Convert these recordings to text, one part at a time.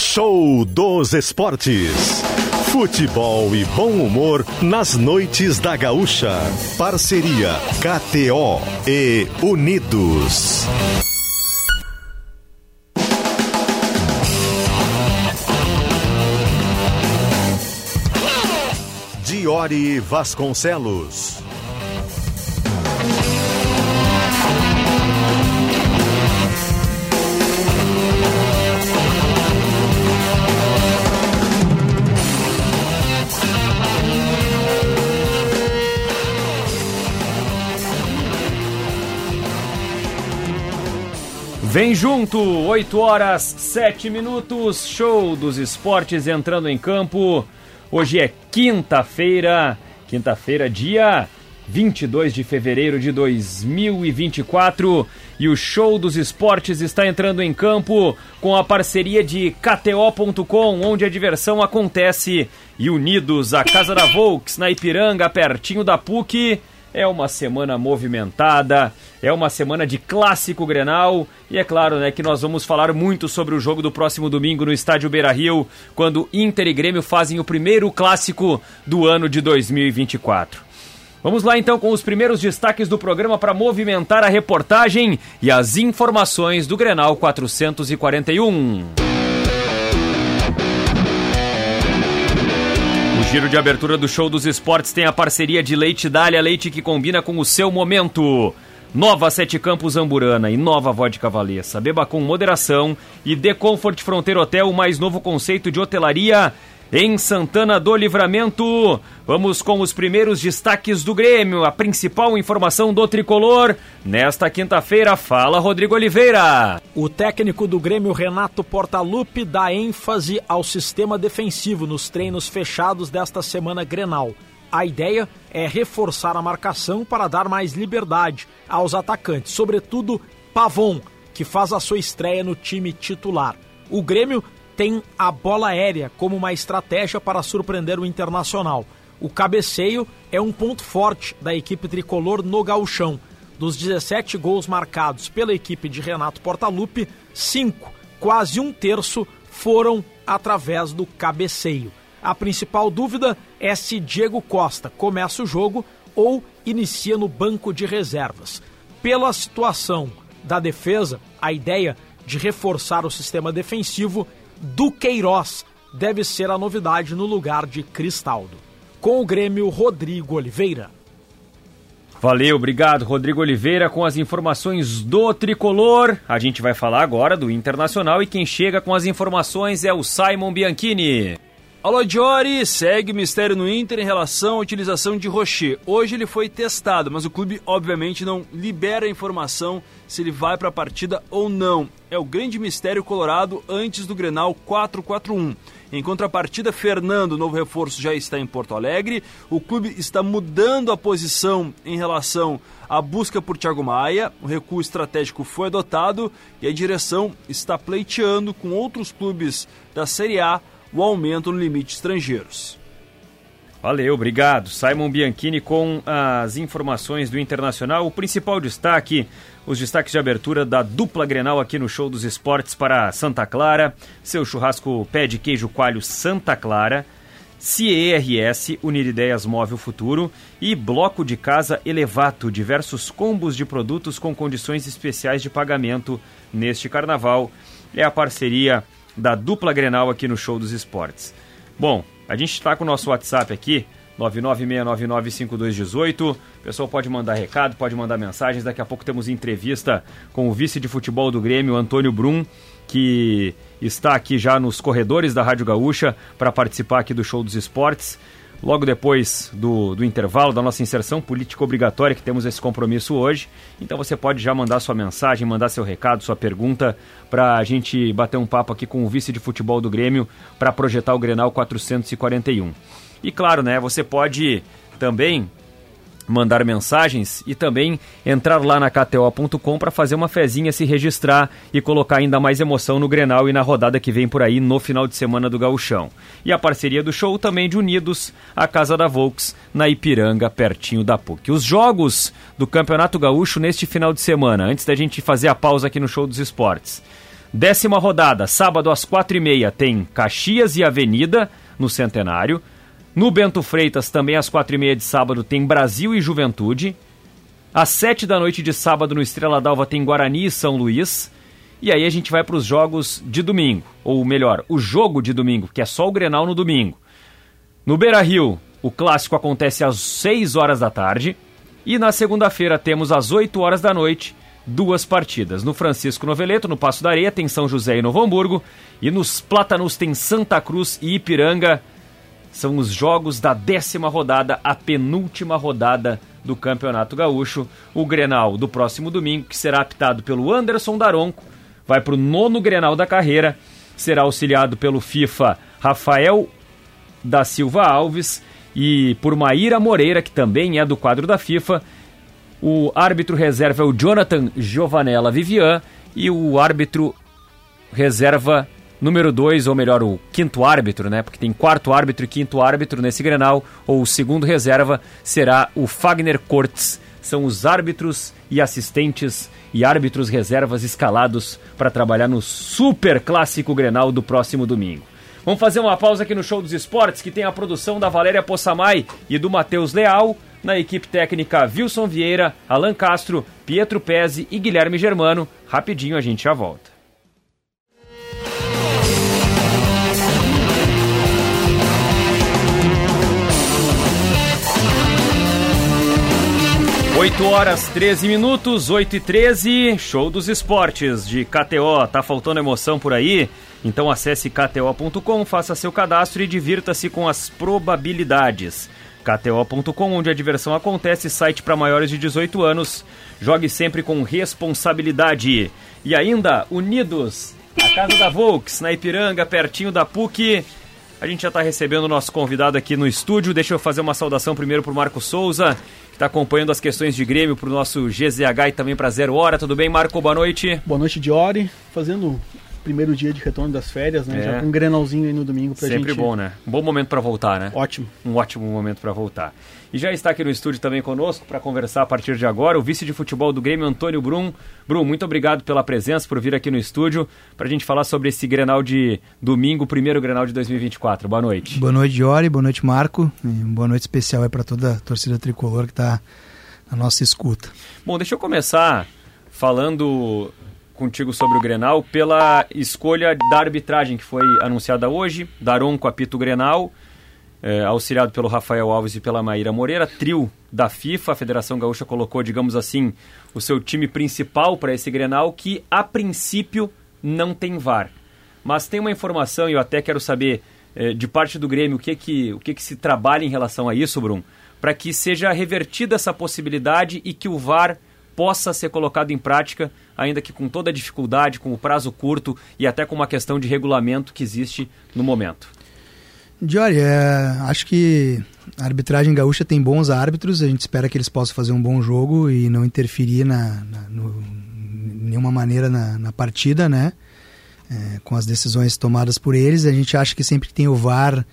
Show dos Esportes. Futebol e bom humor nas noites da Gaúcha. Parceria KTO e Unidos. Diori Vasconcelos. Vem junto, 8 horas 7 minutos, show dos esportes entrando em campo. Hoje é quinta-feira, quinta-feira, dia 22 de fevereiro de 2024 e o show dos esportes está entrando em campo com a parceria de KTO.com, onde a diversão acontece. E unidos, a Casa da Volks, na Ipiranga, pertinho da PUC. É uma semana movimentada, é uma semana de clássico Grenal e é claro, né, que nós vamos falar muito sobre o jogo do próximo domingo no estádio Beira-Rio, quando Inter e Grêmio fazem o primeiro clássico do ano de 2024. Vamos lá então com os primeiros destaques do programa para movimentar a reportagem e as informações do Grenal 441. Giro de abertura do show dos esportes tem a parceria de Leite Dália, leite que combina com o seu momento. Nova Sete Campos Amburana e nova Vodka Valessa. Beba com moderação e The Comfort Fronteira Hotel, o mais novo conceito de hotelaria em Santana do Livramento. Vamos com os primeiros destaques do Grêmio, a principal informação do tricolor. Nesta quinta-feira, fala Rodrigo Oliveira. O técnico do Grêmio, Renato Portaluppi, dá ênfase ao sistema defensivo nos treinos fechados desta semana Grenal. A ideia é reforçar a marcação para dar mais liberdade aos atacantes, sobretudo Pavon, que faz a sua estreia no time titular. O Grêmio tem a bola aérea como uma estratégia para surpreender o Internacional. O cabeceio é um ponto forte da equipe tricolor no gauchão. Dos 17 gols marcados pela equipe de Renato Portaluppi, cinco, quase um terço, foram através do cabeceio. A principal dúvida é se Diego Costa começa o jogo ou inicia no banco de reservas. Pela situação da defesa, a ideia de reforçar o sistema defensivo Duqueiroz deve ser a novidade no lugar de Cristaldo. Com o Grêmio, Rodrigo Oliveira. Valeu, obrigado, Rodrigo Oliveira, com as informações do tricolor. A gente vai falar agora do Internacional e quem chega com as informações é o Simon Bianchini. Alô, Diori, segue mistério no Inter em relação à utilização de Rocher. Hoje ele foi testado, mas o clube obviamente não libera a informação se ele vai para a partida ou não. É o grande mistério colorado antes do Grenal 441. Em contrapartida, Fernando, novo reforço, já está em Porto Alegre. O clube está mudando a posição em relação à busca por Thiago Maia. O recuo estratégico foi adotado e a direção está pleiteando com outros clubes da Série A o aumento no limite estrangeiros. Valeu, obrigado. Simon Bianchini com as informações do Internacional. O principal destaque, os destaques de abertura da dupla Grenal aqui no Show dos Esportes para Santa Clara, seu churrasco pé de queijo coalho Santa Clara, CERS, Unir Ideias Móvel Futuro e Bloco de Casa Elevato, diversos combos de produtos com condições especiais de pagamento neste carnaval. É a parceria da dupla Grenal aqui no Show dos Esportes. Bom, a gente está com o nosso WhatsApp aqui, 996995218. O pessoal pode mandar recado, pode mandar mensagens. Daqui a pouco temos entrevista com o vice de futebol do Grêmio, Antônio Brum, que está aqui já nos corredores da Rádio Gaúcha para participar aqui do Show dos Esportes logo depois do, do intervalo da nossa inserção política obrigatória, que temos esse compromisso hoje. Então você pode já mandar sua mensagem, mandar seu recado, sua pergunta, para a gente bater um papo aqui com o vice de futebol do Grêmio para projetar o Grenal 441. E claro, né, você pode também mandar mensagens e também entrar lá na KTO.com para fazer uma fezinha, se registrar e colocar ainda mais emoção no Grenal e na rodada que vem por aí no final de semana do Gauchão. E a parceria do show também de Unidos, a Casa da Volks, na Ipiranga, pertinho da PUC. Os jogos do Campeonato Gaúcho neste final de semana, antes da gente fazer a pausa aqui no Show dos Esportes. Décima rodada, sábado às quatro e meia, tem Caxias e Avenida no Centenário. No Bento Freitas, também às quatro e meia de sábado, tem Brasil e Juventude. Às sete da noite de sábado, no Estrela d'Alva, tem Guarani e São Luís. E aí a gente vai para os jogos de domingo, ou melhor, o jogo de domingo, que é só o Grenal no domingo. No Beira Rio, o clássico acontece às 6 horas da tarde. E na segunda-feira temos às 8 horas da noite duas partidas. No Francisco Noveleto, no Passo da Areia, tem São José e Novo Hamburgo. E nos Plátanos tem Santa Cruz e Ipiranga. São os jogos da décima rodada, a penúltima rodada do Campeonato Gaúcho. O Grenal do próximo domingo, que será apitado pelo Anderson Daronco, vai para o nono Grenal da carreira. Será auxiliado pelo FIFA Rafael da Silva Alves e por Maíra Moreira, que também é do quadro da FIFA. O árbitro reserva é o Jonathan Giovanella Vivian e o árbitro reserva número 2, ou melhor, o quinto árbitro, né? Porque tem quarto árbitro e quinto árbitro nesse Grenal, ou o segundo reserva será o Fagner Cortes. São os árbitros e assistentes e árbitros reservas escalados para trabalhar no super clássico Grenal do próximo domingo. Vamos fazer uma pausa aqui no Show dos Esportes, que tem a produção da Valéria Possamay e do Matheus Leal, na equipe técnica Wilson Vieira, Alan Castro, Pietro Pezzi e Guilherme Germano. Rapidinho a gente já volta. Oito horas 13 minutos, 8 e 13, show dos esportes de KTO. Tá faltando emoção por aí? Então acesse kto.com, faça seu cadastro e divirta-se com as probabilidades. KTO.com, onde a diversão acontece, site para maiores de 18 anos. Jogue sempre com responsabilidade. E ainda, Unidos, a casa da Volks, na Ipiranga, pertinho da PUC. A gente já está recebendo o nosso convidado aqui no estúdio. Deixa eu fazer uma saudação primeiro para Marco Souza, está acompanhando as questões de Grêmio para o nosso GZH e também para Zero Hora. Tudo bem, Marco? Boa noite. Boa noite, Diori. Fazendo primeiro dia de retorno das férias, né? É. Já com um grenalzinho aí no domingo pra Sempre gente. Sempre bom, né? Um bom momento para voltar, né? Ótimo. Um ótimo momento para voltar. E já está aqui no estúdio também conosco para conversar a partir de agora o vice de futebol do Grêmio, Antônio Brum. Brum, muito obrigado pela presença, por vir aqui no estúdio para a gente falar sobre esse Grenal de domingo, primeiro Grenal de 2024. Boa noite. Boa noite, Diori. Boa noite, Marco. E boa noite especial para toda a torcida tricolor que está na nossa escuta. Bom, deixa eu começar falando contigo sobre o Grenal pela escolha da arbitragem que foi anunciada hoje. Daronco apito Grenal, é, auxiliado pelo Rafael Alves e pela Maíra Moreira, trio da FIFA. A Federação Gaúcha colocou, digamos assim, o seu time principal para esse Grenal, que a princípio não tem VAR. Mas tem uma informação, e eu até quero saber é, de parte do Grêmio o que, que, o que, que se trabalha em relação a isso, Brum, para que seja revertida essa possibilidade e que o VAR possa ser colocado em prática, ainda que com toda a dificuldade, com o prazo curto e até com uma questão de regulamento que existe no momento. Diori, é, acho que a arbitragem gaúcha tem bons árbitros, a gente espera que eles possam fazer um bom jogo e não interferir na, na no, nenhuma maneira na, na partida, né? É, com as decisões tomadas por eles. A gente acha que sempre que tem o VAR,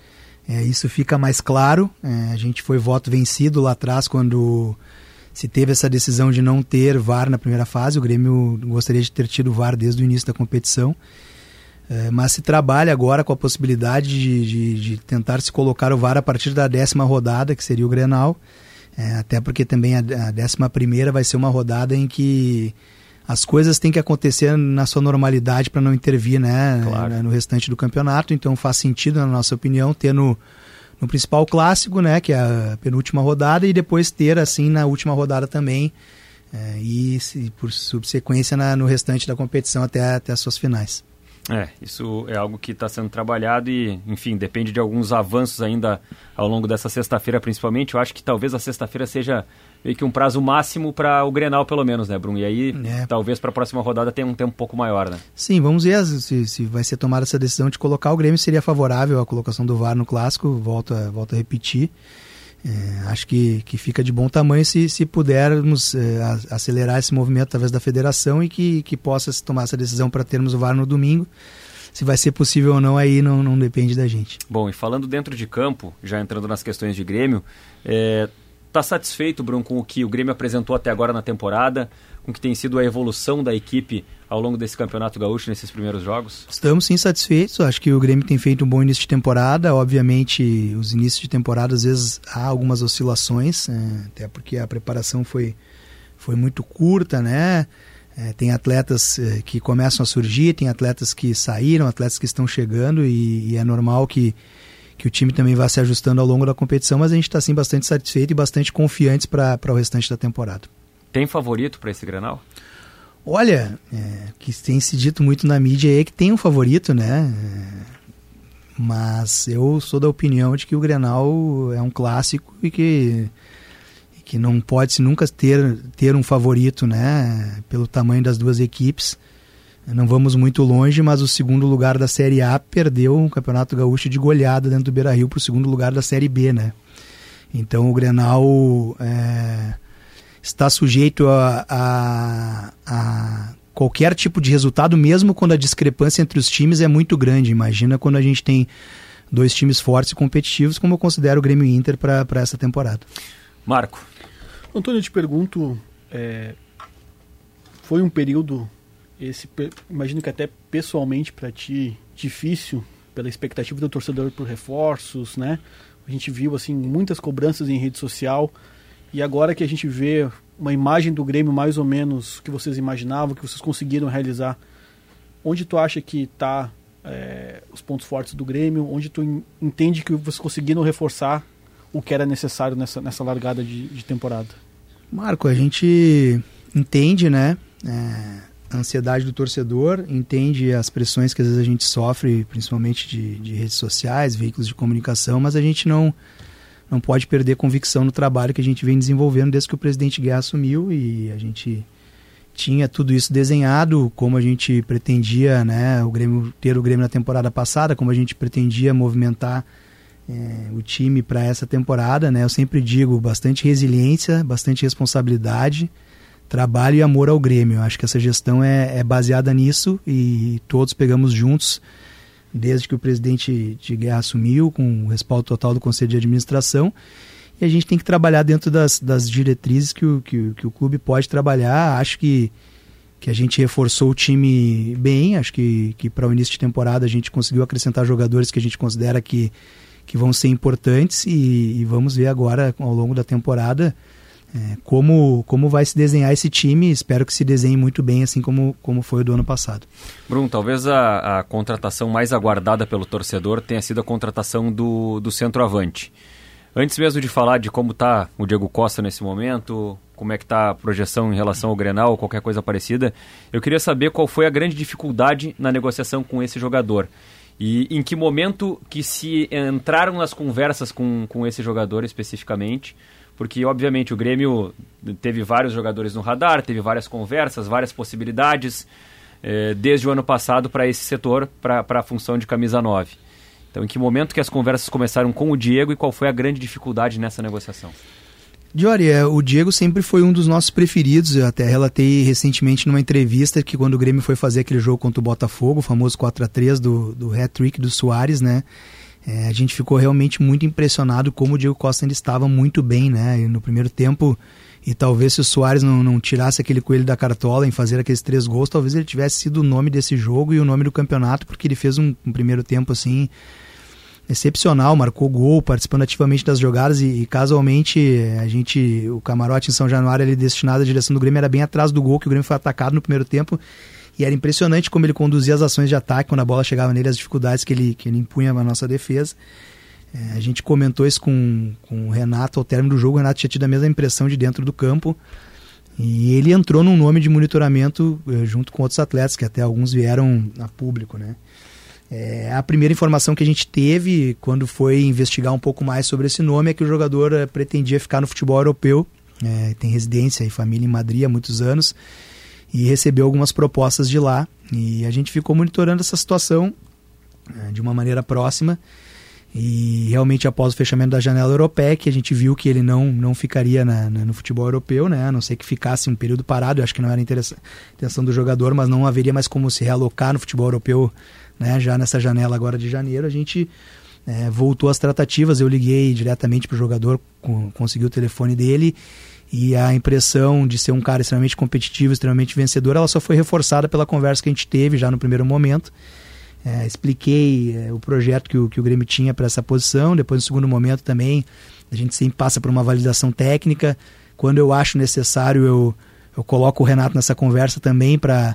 é, isso fica mais claro. É, a gente foi voto vencido lá atrás quando se teve essa decisão de não ter VAR na primeira fase. O Grêmio gostaria de ter tido VAR desde o início da competição. É, mas se trabalha agora com a possibilidade de, de, de, tentar se colocar o VAR a partir da décima rodada, que seria o Grenal. É, até porque também a, a décima primeira vai ser uma rodada em que as coisas têm que acontecer na sua normalidade para não intervir né, claro. no restante do campeonato. Então faz sentido, na nossa opinião, ter no, no principal clássico, né, que é a penúltima rodada, e depois ter assim na última rodada também, é, e se, por subsequência na, no restante da competição até, até as suas finais. É, isso é algo que está sendo trabalhado e, enfim, depende de alguns avanços ainda ao longo dessa sexta-feira, principalmente. Eu acho que talvez a sexta-feira seja meio que um prazo máximo para o Grenal, pelo menos, né, Bruno? E aí, é. talvez para a próxima rodada tenha um tempo um pouco maior, né? Sim, vamos ver se, se vai ser tomada essa decisão de colocar o Grêmio. Seria favorável a colocação do VAR no Clássico, volto a, volto a repetir. É, acho que, que fica de bom tamanho se, se pudermos é, acelerar esse movimento através da federação e que, que possa se tomar essa decisão para termos o VAR no domingo. Se vai ser possível ou não, aí não, não depende da gente. Bom, e falando dentro de campo, já entrando nas questões de Grêmio, é, Está satisfeito, Bruno, com o que o Grêmio apresentou até agora na temporada, com o que tem sido a evolução da equipe ao longo desse Campeonato Gaúcho nesses primeiros jogos? Estamos sim satisfeitos. Acho que o Grêmio tem feito um bom início de temporada. Obviamente, os inícios de temporada às vezes há algumas oscilações, é, até porque a preparação foi, foi muito curta, né? É, tem atletas é, que começam a surgir, tem atletas que saíram, atletas que estão chegando e, e é normal que que o time também vai se ajustando ao longo da competição, mas a gente está sim bastante satisfeito e bastante confiantes para o restante da temporada. Tem favorito para esse Grenal? Olha, é, que tem se dito muito na mídia é que tem um favorito, né? É, mas eu sou da opinião de que o Grenal é um clássico e que que não pode se nunca ter ter um favorito, né? Pelo tamanho das duas equipes. Não vamos muito longe, mas o segundo lugar da Série A perdeu o Campeonato Gaúcho de goleada dentro do Beira-Rio para o segundo lugar da Série B, né? Então o Grenal é, está sujeito a, a, a, qualquer tipo de resultado, mesmo quando a discrepância entre os times é muito grande. Imagina quando a gente tem dois times fortes e competitivos, como eu considero o Grêmio Inter para essa temporada. Marco. Antônio, eu te pergunto, é, foi um período esse imagino que até pessoalmente para ti difícil pela expectativa do torcedor por reforços, né? A gente viu assim muitas cobranças em rede social e agora que a gente vê uma imagem do Grêmio mais ou menos que vocês imaginavam, que vocês conseguiram realizar, onde tu acha que está é, os pontos fortes do Grêmio? Onde tu entende que vocês conseguiram reforçar o que era necessário nessa, nessa largada de, de temporada? Marco, a gente entende, né? É a ansiedade do torcedor, entende as pressões que às vezes a gente sofre, principalmente de, de redes sociais, veículos de comunicação, mas a gente não, não pode perder convicção no trabalho que a gente vem desenvolvendo desde que o presidente Guerra assumiu e a gente tinha tudo isso desenhado, como a gente pretendia né, o Grêmio, ter o Grêmio na temporada passada, como a gente pretendia movimentar é, o time para essa temporada. Né, eu sempre digo, bastante resiliência, bastante responsabilidade, trabalho e amor ao Grêmio. Acho que essa gestão é, é, baseada nisso e todos pegamos juntos, desde que o presidente de guerra assumiu, com o respaldo total do Conselho de Administração. E a gente tem que trabalhar dentro das, das diretrizes que o, que, que o clube pode trabalhar. Acho que, que a gente reforçou o time bem. Acho que, que para o início de temporada a gente conseguiu acrescentar jogadores que a gente considera que, que vão ser importantes. E, e vamos ver agora, ao longo da temporada, é, como, como vai se desenhar esse time. Espero que se desenhe muito bem, assim como, como foi o do ano passado. Bruno, talvez a, a contratação mais aguardada pelo torcedor tenha sido a contratação do, do centroavante. Antes mesmo de falar de como está o Diego Costa nesse momento, como é que está a projeção em relação ao Grenal, qualquer coisa parecida, eu queria saber qual foi a grande dificuldade na negociação com esse jogador. E em que momento que se entraram nas conversas com, com esse jogador especificamente, porque obviamente o Grêmio teve vários jogadores no radar, teve várias conversas, várias possibilidades eh, desde o ano passado para esse setor, para a função de camisa 9. Então, em que momento que as conversas começaram com o Diego e qual foi a grande dificuldade nessa negociação? Diori, é, o Diego sempre foi um dos nossos preferidos. Eu até relatei recentemente numa entrevista que quando o Grêmio foi fazer aquele jogo contra o Botafogo, o famoso 4 a 3 do, do hat-trick do Soares, né? É, a gente ficou realmente muito impressionado como o Diego Costa ainda estava muito bem, né? No primeiro tempo, e talvez se o Soares não, não tirasse aquele coelho da cartola em fazer aqueles três gols, talvez ele tivesse sido o nome desse jogo e o nome do campeonato, porque ele fez um, um primeiro tempo assim excepcional, marcou gol, participando ativamente das jogadas e, e, casualmente a gente, o camarote em São Januário, ele destinado à direção do Grêmio era bem atrás do gol, que o Grêmio foi atacado no primeiro tempo e era impressionante como ele conduzia as ações de ataque quando a bola chegava nele, as dificuldades que ele, que ele impunha na nossa defesa. É, a gente comentou isso com, com o Renato ao término do jogo. O Renato tinha tido a mesma impressão de dentro do campo. E ele entrou num nome de monitoramento eh, junto com outros atletas, que até alguns vieram a público, né? É, a primeira informação que a gente teve quando foi investigar um pouco mais sobre esse nome é que o jogador eh, pretendia ficar no futebol europeu, é, tem residência e família em Madrid há muitos anos, e recebeu algumas propostas de lá. E a gente ficou monitorando essa situação né, de uma maneira próxima. E realmente após o fechamento da janela europeia, que a gente viu que ele não, não ficaria na, na, no futebol europeu, né? a não ser que ficasse um período parado, eu acho que não era a intenção do jogador, mas não haveria mais como se realocar no futebol europeu né? já nessa janela agora de janeiro. A gente é, voltou às tratativas. Eu liguei diretamente para o jogador, consegui o telefone dele e a impressão de ser um cara extremamente competitivo, extremamente vencedor, ela só foi reforçada pela conversa que a gente teve já no primeiro momento. É, expliquei é, o projeto que o, que o Grêmio tinha para essa posição. Depois, no segundo momento, também a gente sempre passa por uma validação técnica. Quando eu acho necessário, eu, eu coloco o Renato nessa conversa também para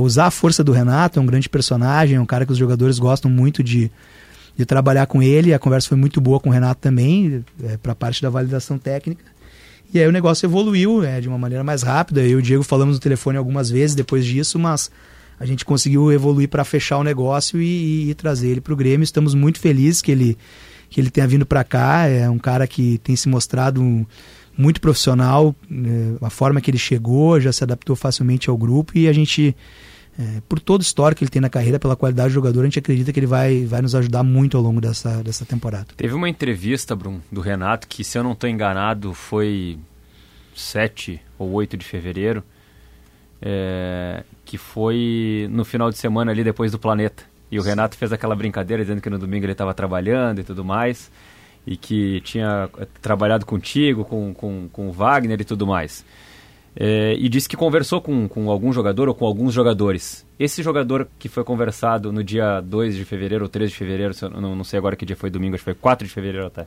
usar a força do Renato. É um grande personagem, é um cara que os jogadores gostam muito de, de trabalhar com ele. A conversa foi muito boa com o Renato também, é, para a parte da validação técnica. E aí o negócio evoluiu é, de uma maneira mais rápida. Eu e o Diego falamos no telefone algumas vezes depois disso, mas a gente conseguiu evoluir para fechar o negócio e, e trazer ele para o Grêmio. Estamos muito felizes que ele, que ele tenha vindo para cá. É um cara que tem se mostrado um, muito profissional. É, a forma que ele chegou já se adaptou facilmente ao grupo e a gente. É, por todo o histórico que ele tem na carreira, pela qualidade do jogador, a gente acredita que ele vai, vai nos ajudar muito ao longo dessa, dessa temporada. Teve uma entrevista, Bruno, do Renato, que se eu não estou enganado foi 7 ou 8 de fevereiro, é, que foi no final de semana ali depois do Planeta. E o Renato fez aquela brincadeira dizendo que no domingo ele estava trabalhando e tudo mais, e que tinha trabalhado contigo, com, com, com o Wagner e tudo mais. É, e disse que conversou com, com algum jogador ou com alguns jogadores. Esse jogador que foi conversado no dia 2 de fevereiro ou 3 de fevereiro, não, não sei agora que dia foi domingo, acho que foi 4 de fevereiro até.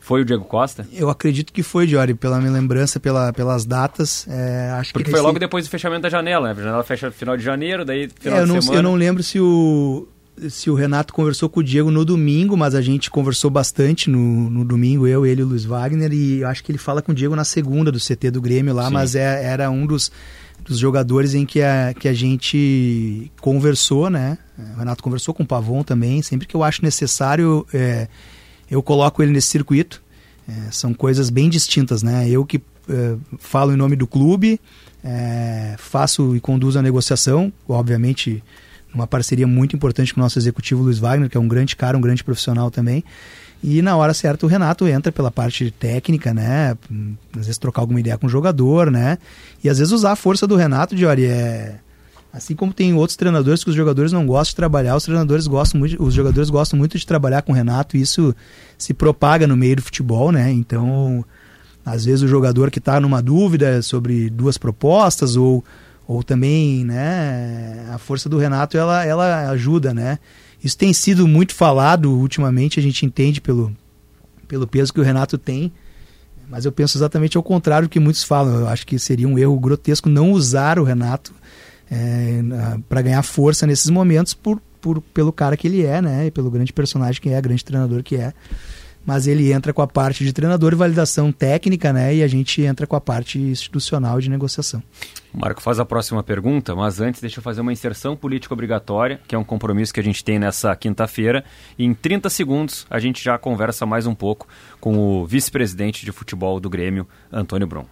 Foi o Diego Costa? Eu acredito que foi, Diori, pela minha lembrança, pela, pelas datas. É, acho Porque que foi logo depois do fechamento da janela, né? A janela fecha no final de janeiro, daí final é, eu de não, semana. Eu não lembro se o, se o Renato conversou com o Diego no domingo, mas a gente conversou bastante no, no domingo, eu, ele e o Luiz Wagner, e acho que ele fala com o Diego na segunda do CT do Grêmio lá, Sim. mas é, era um dos, dos jogadores em que a, que a gente conversou, né? O Renato conversou com o Pavon também, sempre que eu acho necessário, é, eu coloco ele nesse circuito. É, são coisas bem distintas, né? Eu que é, falo em nome do clube, é, faço e conduzo a negociação, obviamente uma parceria muito importante com o nosso executivo Luiz Wagner, que é um grande cara, um grande profissional também. E na hora certa o Renato entra pela parte técnica, né? Às vezes trocar alguma ideia com o jogador, né? E às vezes usar a força do Renato, Diori, é... Assim como tem outros treinadores que os jogadores não gostam de trabalhar, os treinadores gostam muito, os jogadores gostam muito de trabalhar com o Renato, e isso se propaga no meio do futebol, né? Então, às vezes o jogador que está numa dúvida sobre duas propostas ou ou também, né, a força do Renato ela, ela ajuda, né? Isso tem sido muito falado ultimamente, a gente entende pelo, pelo peso que o Renato tem, mas eu penso exatamente ao contrário do que muitos falam. Eu acho que seria um erro grotesco não usar o Renato é, para ganhar força nesses momentos por, por, pelo cara que ele é, né? E pelo grande personagem que é, grande treinador que é mas ele entra com a parte de treinador e validação técnica, né? E a gente entra com a parte institucional de negociação. Marco faz a próxima pergunta, mas antes deixa eu fazer uma inserção política obrigatória, que é um compromisso que a gente tem nessa quinta-feira. E em 30 segundos a gente já conversa mais um pouco com o vice-presidente de futebol do Grêmio, Antônio Brum.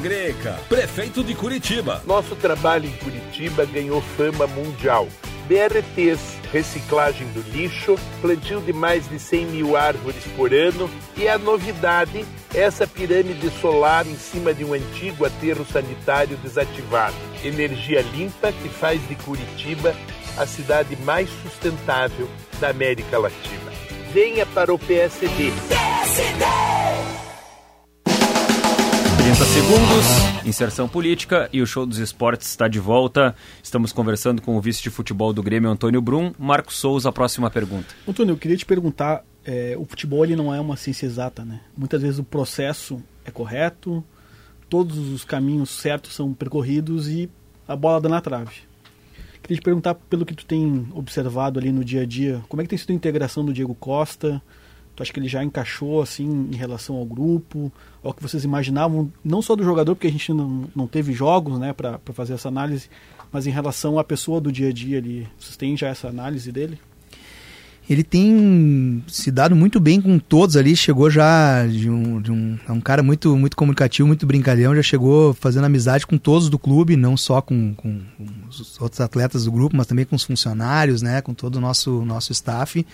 Greca, prefeito de Curitiba. Nosso trabalho em Curitiba ganhou fama mundial. BRTs, reciclagem do lixo, plantio de mais de 100 mil árvores por ano e a novidade, essa pirâmide solar em cima de um antigo aterro sanitário desativado. Energia limpa que faz de Curitiba a cidade mais sustentável da América Latina. Venha para o PSD. PSD! 30 segundos, inserção política e o show dos esportes está de volta. Estamos conversando com o vice de futebol do Grêmio, Antônio Brum. Marcos Souza, a próxima pergunta. Antônio, eu queria te perguntar, é, o futebol ele não é uma ciência exata, né? Muitas vezes o processo é correto, todos os caminhos certos são percorridos e a bola dá na trave. Queria te perguntar, pelo que tu tem observado ali no dia a dia, como é que tem sido a integração do Diego Costa, Tu acha que ele já encaixou assim em relação ao grupo? Ao que vocês imaginavam, não só do jogador, porque a gente não, não teve jogos né, para fazer essa análise, mas em relação à pessoa do dia a dia ali. Vocês têm já essa análise dele? Ele tem se dado muito bem com todos ali, chegou já de um, de um, é um cara muito, muito comunicativo, muito brincalhão, já chegou fazendo amizade com todos do clube, não só com, com, com os outros atletas do grupo, mas também com os funcionários, né, com todo o nosso, nosso staff.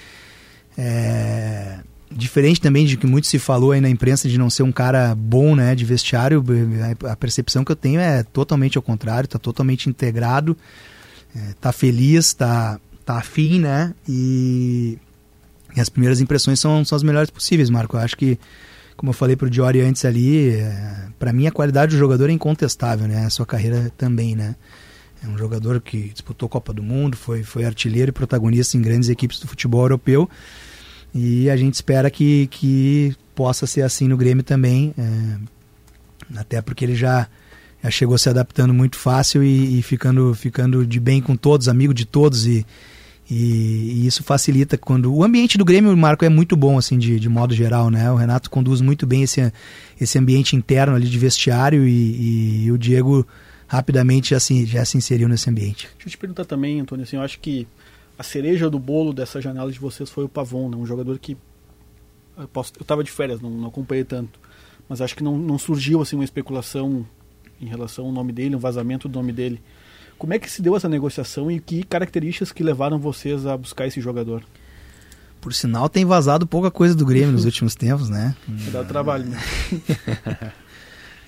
É, diferente também de que muito se falou aí na imprensa de não ser um cara bom, né, de vestiário, a percepção que eu tenho é totalmente ao contrário, está totalmente integrado, está é, feliz, está tá afim, né, e, e, as primeiras impressões são, são as melhores possíveis, Marco. Eu acho que, como eu falei para o Diori antes ali, é, para mim a qualidade do jogador é incontestável, né, a sua carreira também, né. É um jogador que disputou Copa do Mundo, foi, foi artilheiro e protagonista em grandes equipes do futebol europeu. E a gente espera que, que possa ser assim no Grêmio também. É, até porque ele já, já chegou se adaptando muito fácil e, e, ficando, ficando de bem com todos, amigo de todos. E, e, e, isso facilita quando. O ambiente do Grêmio, Marco, é muito bom, assim, de, de modo geral, né? O Renato conduz muito bem esse, esse ambiente interno ali de vestiário e, e o Diego rapidamente já se, já se inseriu nesse ambiente. Deixa eu te perguntar também, Antônio, assim, eu acho que a cereja do bolo dessa janela de vocês foi o Pavon, né? um jogador que eu estava de férias, não, não, acompanhei tanto, mas acho que não, não surgiu assim uma especulação em relação ao nome dele, um vazamento do nome dele. Como é que se deu essa negociação e que características que levaram vocês a buscar esse jogador? Por sinal, tem vazado pouca coisa do Grêmio nos últimos tempos, né? Dar trabalho, né?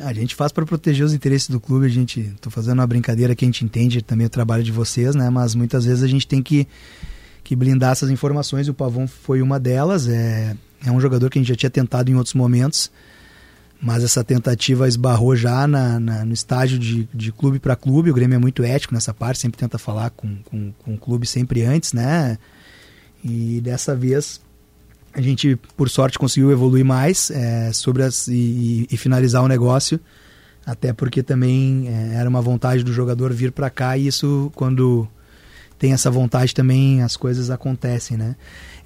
A gente faz para proteger os interesses do clube, a gente tô fazendo uma brincadeira que a gente entende também o trabalho de vocês, né? Mas muitas vezes a gente tem que, que blindar essas informações e o Pavão foi uma delas. É, é um jogador que a gente já tinha tentado em outros momentos, mas essa tentativa esbarrou já na, na no estágio de, de clube para clube. O Grêmio é muito ético nessa parte, sempre tenta falar com, com, com o clube sempre antes, né? E dessa vez a gente, por sorte, conseguiu evoluir mais é, sobre as, e, e, finalizar o negócio, até porque também é, era uma vontade do jogador vir para cá e isso, quando tem essa vontade também, as coisas acontecem, né?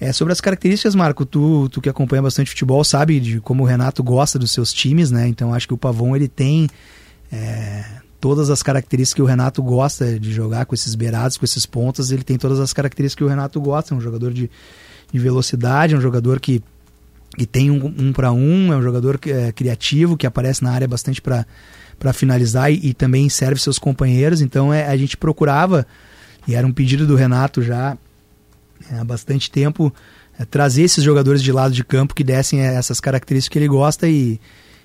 É, sobre as características, Marco, tu, tu que acompanha bastante futebol sabe de como o Renato gosta dos seus times, né? Então acho que o Pavon ele tem é, todas as características que o Renato gosta de jogar com esses beirados, com esses pontas, ele tem todas as características que o Renato gosta, é um jogador de de velocidade, é um jogador que, que tem um, um para um, é um jogador que, é, criativo, que aparece na área bastante para finalizar e, e, também serve seus companheiros. Então é, a gente procurava, e era um pedido do Renato já é, há bastante tempo, é, trazer esses jogadores de lado de campo que dessem é, essas características que ele gosta e,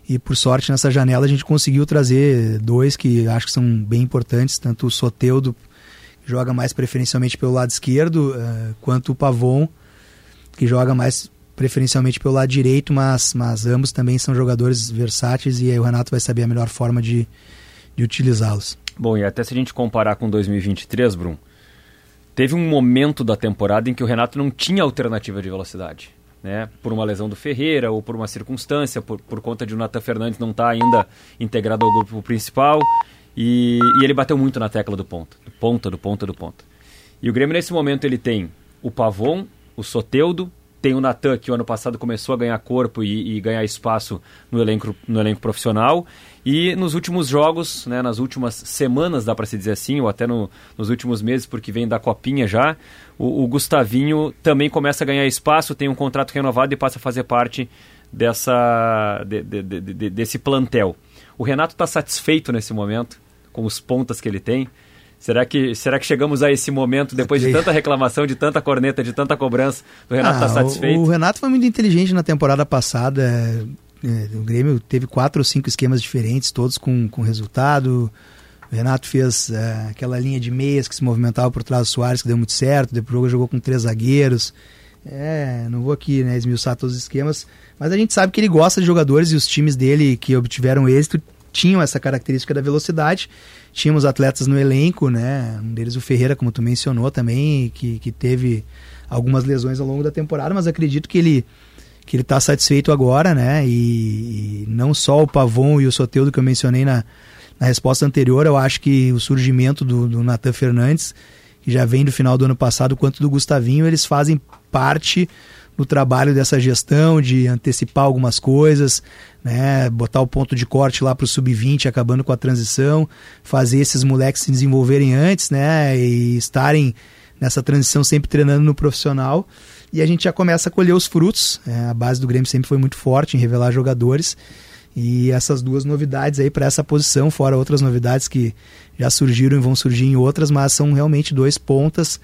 e por sorte nessa janela a gente conseguiu trazer dois que acho que são bem importantes, tanto o Soteudo, que joga mais preferencialmente pelo lado esquerdo, uh, quanto o Pavon, que joga mais preferencialmente pelo lado direito, mas, mas ambos também são jogadores versáteis e aí o Renato vai saber a melhor forma de, de utilizá-los. Bom, e até se a gente comparar com 2023, Brum, teve um momento da temporada em que o Renato não tinha alternativa de velocidade. Né, por uma lesão do Ferreira ou por uma circunstância, por, por conta de o Nathan Fernandes não estar tá ainda integrado ao grupo principal. E, e, ele bateu muito na tecla do ponta, do ponta, do ponta, do ponta. E o Grêmio nesse momento ele tem o Pavon, o Soteudo, tem o Natan, que o ano passado começou a ganhar corpo e, e, ganhar espaço no elenco, no elenco profissional. E nos últimos jogos, né, nas últimas semanas, dá para se dizer assim, ou até no, nos últimos meses, porque vem da Copinha já, o, o, Gustavinho também começa a ganhar espaço, tem um contrato renovado e passa a fazer parte dessa, de, de, de, desse plantel. O Renato está satisfeito nesse momento com os pontas que ele tem. Será que, será que chegamos a esse momento, depois de tanta reclamação, de tanta corneta, de tanta cobrança, o Renato está ah, satisfeito? O, o, Renato foi muito inteligente na temporada passada. É, é, o Grêmio teve quatro ou cinco esquemas diferentes, todos com, com resultado. O Renato fez é, aquela linha de meias que se movimentava por trás do Soares, que deu muito certo. Depois jogou com três zagueiros. É, não vou aqui né, esmiuçar todos os esquemas, mas a gente sabe que ele gosta de jogadores e os times dele que obtiveram êxito tinham essa característica da velocidade. Tínhamos atletas no elenco, né? Um deles o Ferreira, como tu mencionou também, que, que teve algumas lesões ao longo da temporada, mas acredito que ele que ele está satisfeito agora, né? E, e, não só o Pavon e o Soteudo que eu mencionei na, na resposta anterior, eu acho que o surgimento do, do Natan Fernandes, que já vem do final do ano passado, quanto do Gustavinho, eles fazem parte no trabalho dessa gestão, de antecipar algumas coisas, né, botar o ponto de corte lá para o sub-20, acabando com a transição, fazer esses moleques se desenvolverem antes, né, e estarem nessa transição sempre treinando no profissional. E a gente já começa a colher os frutos. É, a base do Grêmio sempre foi muito forte em revelar jogadores. E essas duas novidades aí para essa posição, fora outras novidades que já surgiram e vão surgir em outras, mas são realmente dois pontas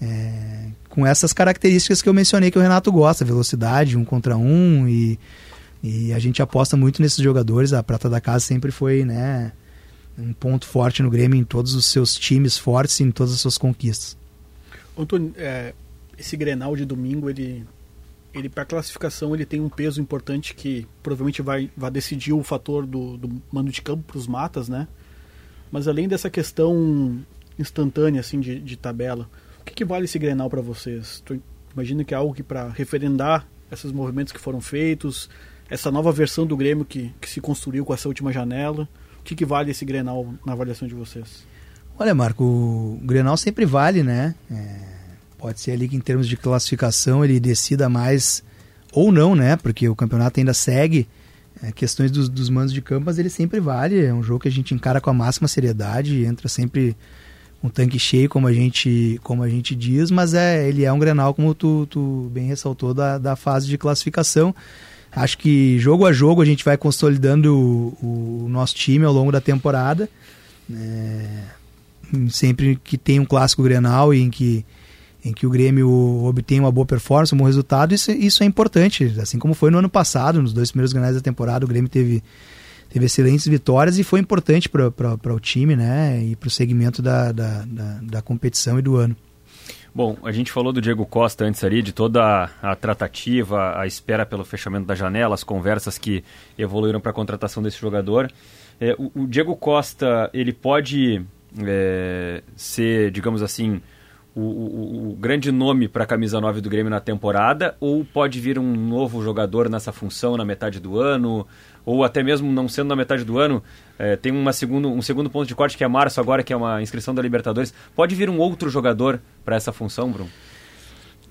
é, com essas características que eu mencionei que o Renato gosta, velocidade, um contra um e, e a gente aposta muito nesses jogadores. A prata da casa sempre foi, né, um ponto forte no Grêmio em todos os seus times fortes e em todas as suas conquistas. Antônio, é, esse Grenal de domingo, ele, ele para classificação, ele tem um peso importante que provavelmente vai, vai decidir o fator do, do mando de campo para os matas, né? Mas além dessa questão instantânea assim de, de tabela, que, que vale esse Grenal para vocês? Tu imagina que é algo que para referendar esses movimentos que foram feitos, essa nova versão do Grêmio que, que se construiu com essa última janela, o que, que vale esse Grenal na avaliação de vocês? Olha, Marco, o Grenal sempre vale, né? É, pode ser ali que em termos de classificação ele decida mais ou não, né? Porque o campeonato ainda segue é, questões dos, dos mandos de campo, mas ele sempre vale. É um jogo que a gente encara com a máxima seriedade, entra sempre um tanque cheio, como a gente, como a gente diz, mas é, ele é um Grenal, como tu, tu bem ressaltou, da, da fase de classificação. Acho que jogo a jogo a gente vai consolidando o, o nosso time ao longo da temporada. É, sempre que tem um clássico Grenal e em que, em que o Grêmio obtém uma boa performance, um bom resultado, isso, isso é importante. Assim como foi no ano passado, nos dois primeiros Grenais da temporada, o Grêmio teve, teve excelentes vitórias e foi importante para o time né, e para o segmento da, da, da, da competição e do ano. Bom, a gente falou do Diego Costa antes ali, de toda a tratativa, a espera pelo fechamento da janela, as conversas que evoluíram para a contratação desse jogador. É, o, o, Diego Costa, ele pode é, ser, digamos assim, o, o, o grande nome para a camisa 9 do Grêmio na temporada, ou pode vir um novo jogador nessa função na metade do ano? Ou até mesmo não sendo na metade do ano, é, tem uma segundo, um segundo ponto de corte que é março agora, que é uma inscrição da Libertadores. Pode vir um outro jogador para essa função, Bruno?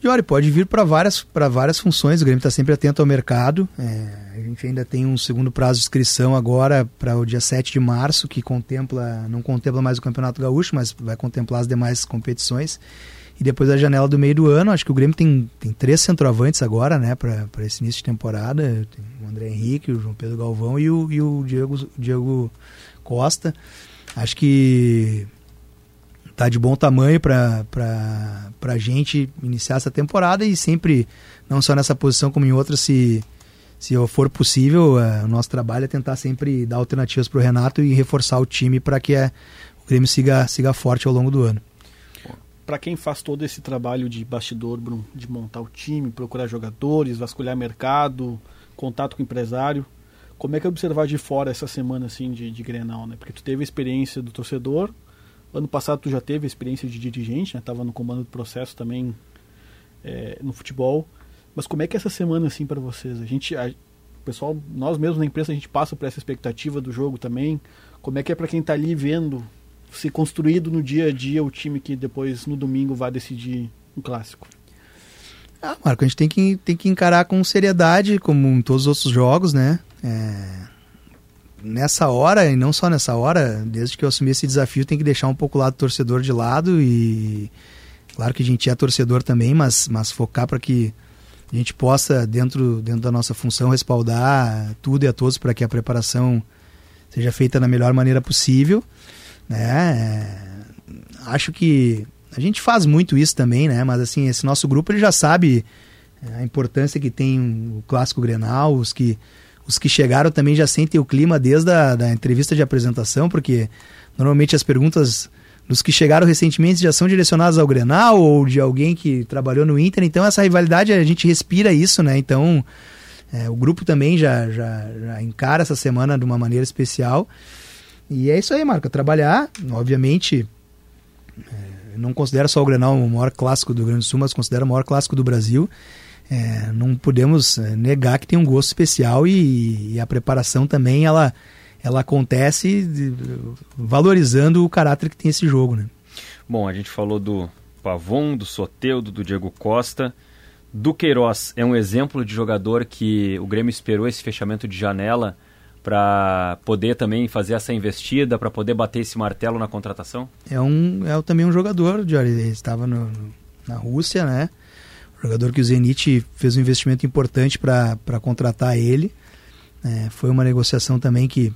Jory, pode vir para várias, várias funções, o Grêmio está sempre atento ao mercado. É, a gente ainda tem um segundo prazo de inscrição agora para o dia 7 de março, que contempla, não contempla mais o Campeonato Gaúcho, mas vai contemplar as demais competições. E depois da janela do meio do ano, acho que o Grêmio tem, tem três centroavantes agora, né, para esse início de temporada. Tem o André Henrique, o João Pedro Galvão e o, e o Diego, Diego Costa. Acho que tá de bom tamanho para a gente iniciar essa temporada e sempre, não só nessa posição como em outras, se, se for possível, é, o nosso trabalho é tentar sempre dar alternativas para o Renato e reforçar o time para que é, o Grêmio siga, siga forte ao longo do ano para quem faz todo esse trabalho de bastidor, Bruno, de montar o time, procurar jogadores, vasculhar mercado, contato com o empresário, como é que é observar de fora essa semana assim de, de Grenal, né? Porque tu teve a experiência do torcedor, ano passado tu já teve a experiência de dirigente, né? Tava no comando do processo também é, no futebol, mas como é que é essa semana assim para vocês? A gente, a, pessoal, nós mesmos na imprensa a gente passa por essa expectativa do jogo também. Como é que é para quem está ali vendo ser construído no dia a dia o time que depois no domingo vai decidir um clássico? Ah, Marco, a gente tem que, tem que encarar com seriedade, como em todos os outros jogos, né? É... Nessa hora, e não só nessa hora, desde que eu assumi esse desafio, tem que deixar um pouco o lado torcedor de lado e. Claro que a gente é torcedor também, mas, mas focar para que a gente possa, dentro, dentro da nossa função, respaldar tudo e a todos para que a preparação seja feita da melhor maneira possível. Né? É, acho que a gente faz muito isso também, né? Mas assim, esse nosso grupo ele já sabe é, a importância que tem o clássico Grenal, os que os que chegaram também já sentem o clima desde a da entrevista de apresentação, porque normalmente as perguntas dos que chegaram recentemente já são direcionadas ao Grenal ou de alguém que trabalhou no Inter, então essa rivalidade a gente respira isso, né? Então é, o grupo também já, já, já encara essa semana de uma maneira especial. E é isso aí, Marco. Trabalhar, obviamente, é, não considero só o Grenal o maior clássico do Rio Grande do Sul, mas considero o maior clássico do Brasil. É, não podemos é, negar que tem um gosto especial e, e a preparação também ela, ela acontece de, valorizando o caráter que tem esse jogo. Né? Bom, a gente falou do Pavon, do Soteudo, do Diego Costa. Do Queiroz é um exemplo de jogador que o Grêmio esperou esse fechamento de janela para poder também fazer essa investida, para poder bater esse martelo na contratação? É, um, é também um jogador, Jory. Ele estava no, na Rússia, né? Um jogador que o Zenit fez um investimento importante para contratar ele. É, foi uma negociação também que,